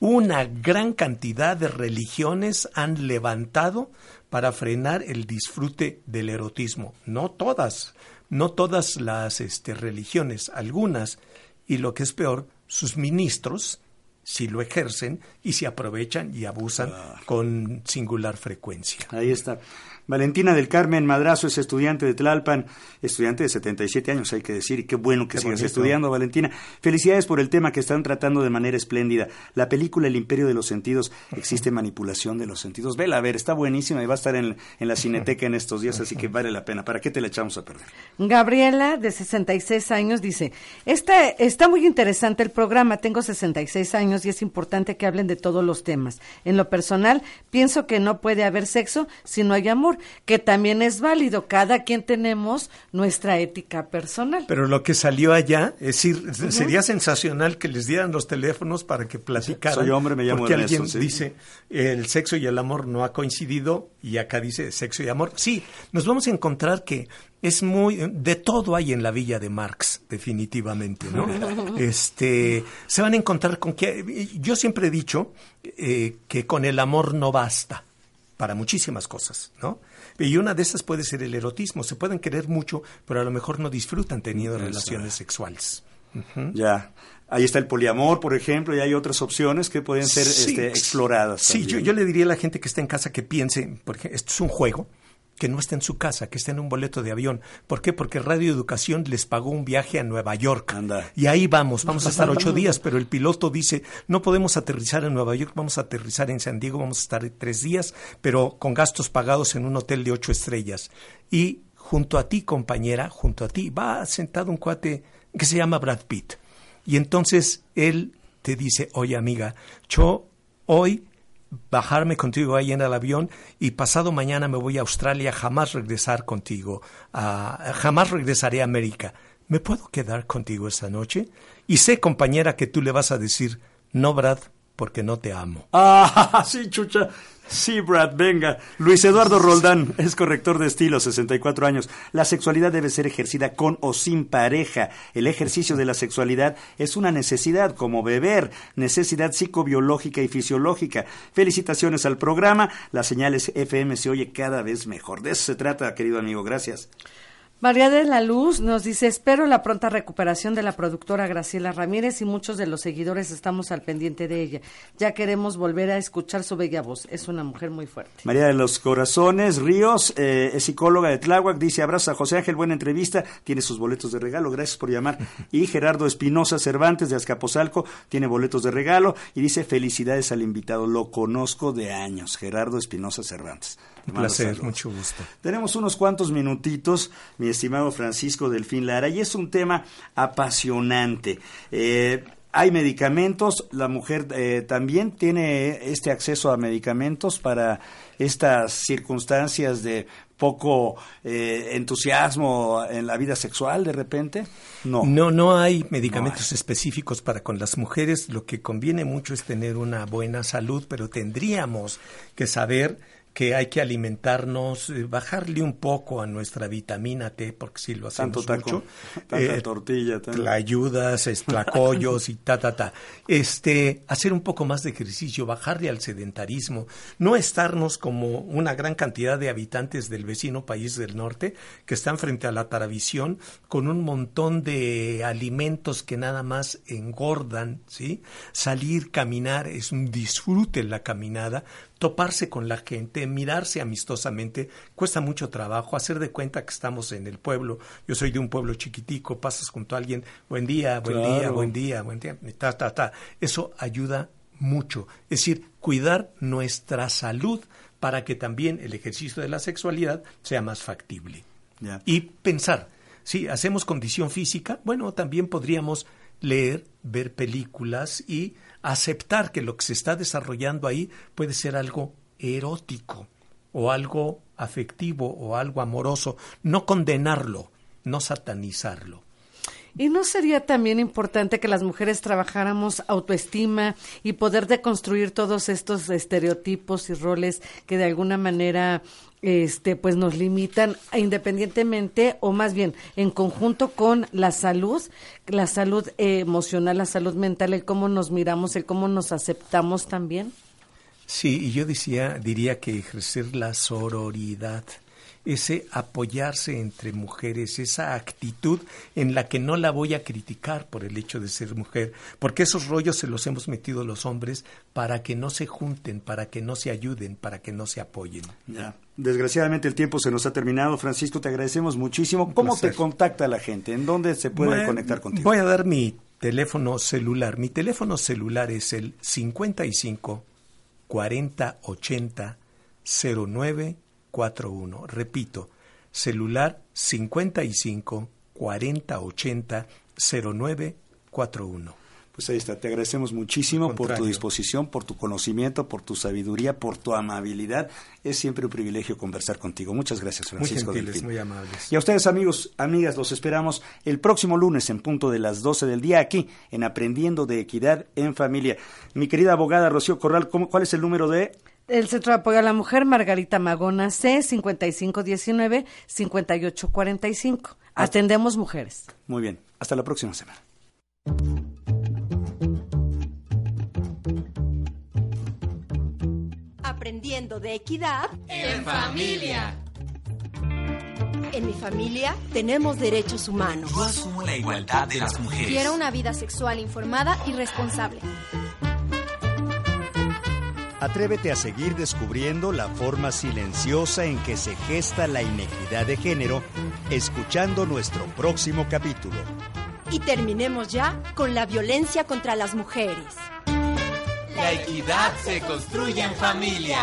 una gran cantidad de religiones han levantado para frenar el disfrute del erotismo. No todas, no todas las este, religiones, algunas, y lo que es peor, sus ministros si lo ejercen y se aprovechan y abusan con singular frecuencia. Ahí está. Valentina del Carmen Madrazo es estudiante de Tlalpan, estudiante de 77 años, hay que decir, y qué bueno que Qué sigas bonito. estudiando, Valentina. Felicidades por el tema que están tratando de manera espléndida. La película El Imperio de los Sentidos, existe manipulación de los sentidos. Vela, a ver, está buenísima y va a estar en, en la cineteca en estos días, así que vale la pena. ¿Para qué te la echamos a perder? Gabriela, de 66 años, dice, está, está muy interesante el programa, tengo 66 años y es importante que hablen de todos los temas. En lo personal, pienso que no puede haber sexo si no hay amor, que también es válido, cada quien tenemos nuestra ética personal. Pero lo que salió allá, es decir, sería sensacional que les dieran los teléfonos para que platicaran. Soy hombre, me llamo Porque Ernesto, alguien sí. dice, el sexo y el amor no ha coincidido y acá dice sexo y amor. Sí, nos vamos a encontrar que es muy de todo hay en la villa de Marx definitivamente no este se van a encontrar con que yo siempre he dicho eh, que con el amor no basta para muchísimas cosas no y una de esas puede ser el erotismo se pueden querer mucho pero a lo mejor no disfrutan teniendo Eso. relaciones sexuales. Ya. Ahí está el poliamor, por ejemplo, y hay otras opciones que pueden ser Sí. este, exploradas. Sí, yo le diría a la gente que está en casa que piense, porque esto es un juego, que no esté en su casa, que esté en un boleto de avión. ¿Por qué? Porque Radio Educación les pagó un viaje a Nueva York. Y ahí vamos, vamos a estar ocho días, pero el piloto dice, no podemos aterrizar en Nueva York, vamos a aterrizar en San Diego, vamos a estar tres días, pero con gastos pagados en un hotel de ocho estrellas. Y junto a ti, compañera, junto a ti, va sentado un cuate que se llama Brad Pitt. Y entonces él te dice, oye amiga, yo hoy bajarme contigo ahí en el avión y pasado mañana me voy a Australia, jamás regresar contigo, jamás regresaré a América. ¿Me puedo quedar contigo esta noche? Y sé, compañera, que tú le vas a decir, no, Brad, porque no te amo. Ah, sí, chucha. Sí, Brad, venga. Luis Eduardo Roldán es corrector de estilo, 64 años. La sexualidad debe ser ejercida con o sin pareja. El ejercicio de la sexualidad es una necesidad, como beber, necesidad psicobiológica y fisiológica. Felicitaciones al programa. Las señales FM se oye cada vez mejor. De eso se trata, querido amigo. Gracias. María de la Luz nos dice, espero la pronta recuperación de la productora Graciela Ramírez y muchos de los seguidores estamos al pendiente de ella. Ya queremos volver a escuchar su bella voz. Es una mujer muy fuerte. María de los Corazones Ríos, eh, es psicóloga de Tláhuac, dice abrazo a José Ángel, buena entrevista, tiene sus boletos de regalo, gracias por llamar. Y Gerardo Espinosa Cervantes de Azcapotzalco tiene boletos de regalo y dice felicidades al invitado, lo conozco de años, Gerardo Espinosa Cervantes. Un placer, saludos. mucho gusto. Tenemos unos cuantos minutitos, mi estimado Francisco Delfín Lara, y es un tema apasionante. Eh, hay medicamentos, la mujer eh, también tiene este acceso a medicamentos para estas circunstancias de poco eh, entusiasmo en la vida sexual de repente. No. No, no hay medicamentos específicos para con las mujeres. Lo que conviene mucho es tener una buena salud, pero tendríamos que saber que hay que alimentarnos, eh, bajarle un poco a nuestra vitamina T, porque si lo hacemos Tanto taco, mucho, tanta eh, tortilla. tlayudas, es- tlacoyos y ta, ta, ta. Este, hacer un poco más de ejercicio, bajarle al sedentarismo, no estarnos como una gran cantidad de habitantes del vecino país del norte que están frente a la taravisión con un montón de alimentos que nada más engordan, ¿sí? Salir, caminar, es un disfrute la caminada, toparse con la gente, mirarse amistosamente, cuesta mucho trabajo, hacer de cuenta que estamos en el pueblo. Yo soy de un pueblo chiquitico, pasas junto a alguien, buen día, buen día, buen día, buen día, ta, ta, ta. Eso ayuda mucho. Es decir, cuidar nuestra salud para que también el ejercicio de la sexualidad sea más factible. Y pensar, si hacemos condición física, bueno, también podríamos leer, ver películas y aceptar que lo que se está desarrollando ahí puede ser algo erótico o algo afectivo o algo amoroso, no condenarlo, no satanizarlo. ¿Y no sería también importante que las mujeres trabajáramos autoestima y poder deconstruir todos estos estereotipos y roles que de alguna manera este pues nos limitan independientemente o más bien en conjunto con la salud, la salud emocional, la salud mental, el cómo nos miramos, el cómo nos aceptamos también? Sí, y yo decía, diría que ejercer la sororidad. Es ese apoyarse entre mujeres, esa actitud en la que no la voy a criticar por el hecho de ser mujer, porque esos rollos se los hemos metido los hombres para que no se junten, para que no se ayuden, para que no se apoyen. Ya. Desgraciadamente el tiempo se nos ha terminado. Francisco, te agradecemos muchísimo. ¿Cómo te contacta la gente? ¿En dónde se puede Bueno, conectar contigo? Voy a dar mi teléfono celular. Mi teléfono celular es el 55 40 80 0941. Repito, celular 55 40 80 0941. Pues ahí está, te agradecemos muchísimo por tu disposición, por tu conocimiento, por tu sabiduría, por tu amabilidad. Es siempre un privilegio conversar contigo. Muchas gracias, Muy Francisco. gentiles, Delfín. muy amables. Y a ustedes, amigos, amigas, los esperamos el próximo lunes en punto de las 12 del día aquí en Aprendiendo de Equidad en Familia. Mi querida abogada Rocío Corral, ¿cómo- ¿cuál es el número de...? El Centro de Apoyo a la Mujer, Margarita Magona C, 5519-5845. Atendemos mujeres. Muy bien, hasta la próxima semana. Aprendiendo de equidad En familia. En mi familia tenemos derechos humanos. Yo asumo la igualdad de las mujeres. Quiero una vida sexual informada y responsable. Atrévete a seguir descubriendo la forma silenciosa en que se gesta la inequidad de género, escuchando nuestro próximo capítulo. Y terminemos ya con la violencia contra las mujeres. La equidad se construye en familia.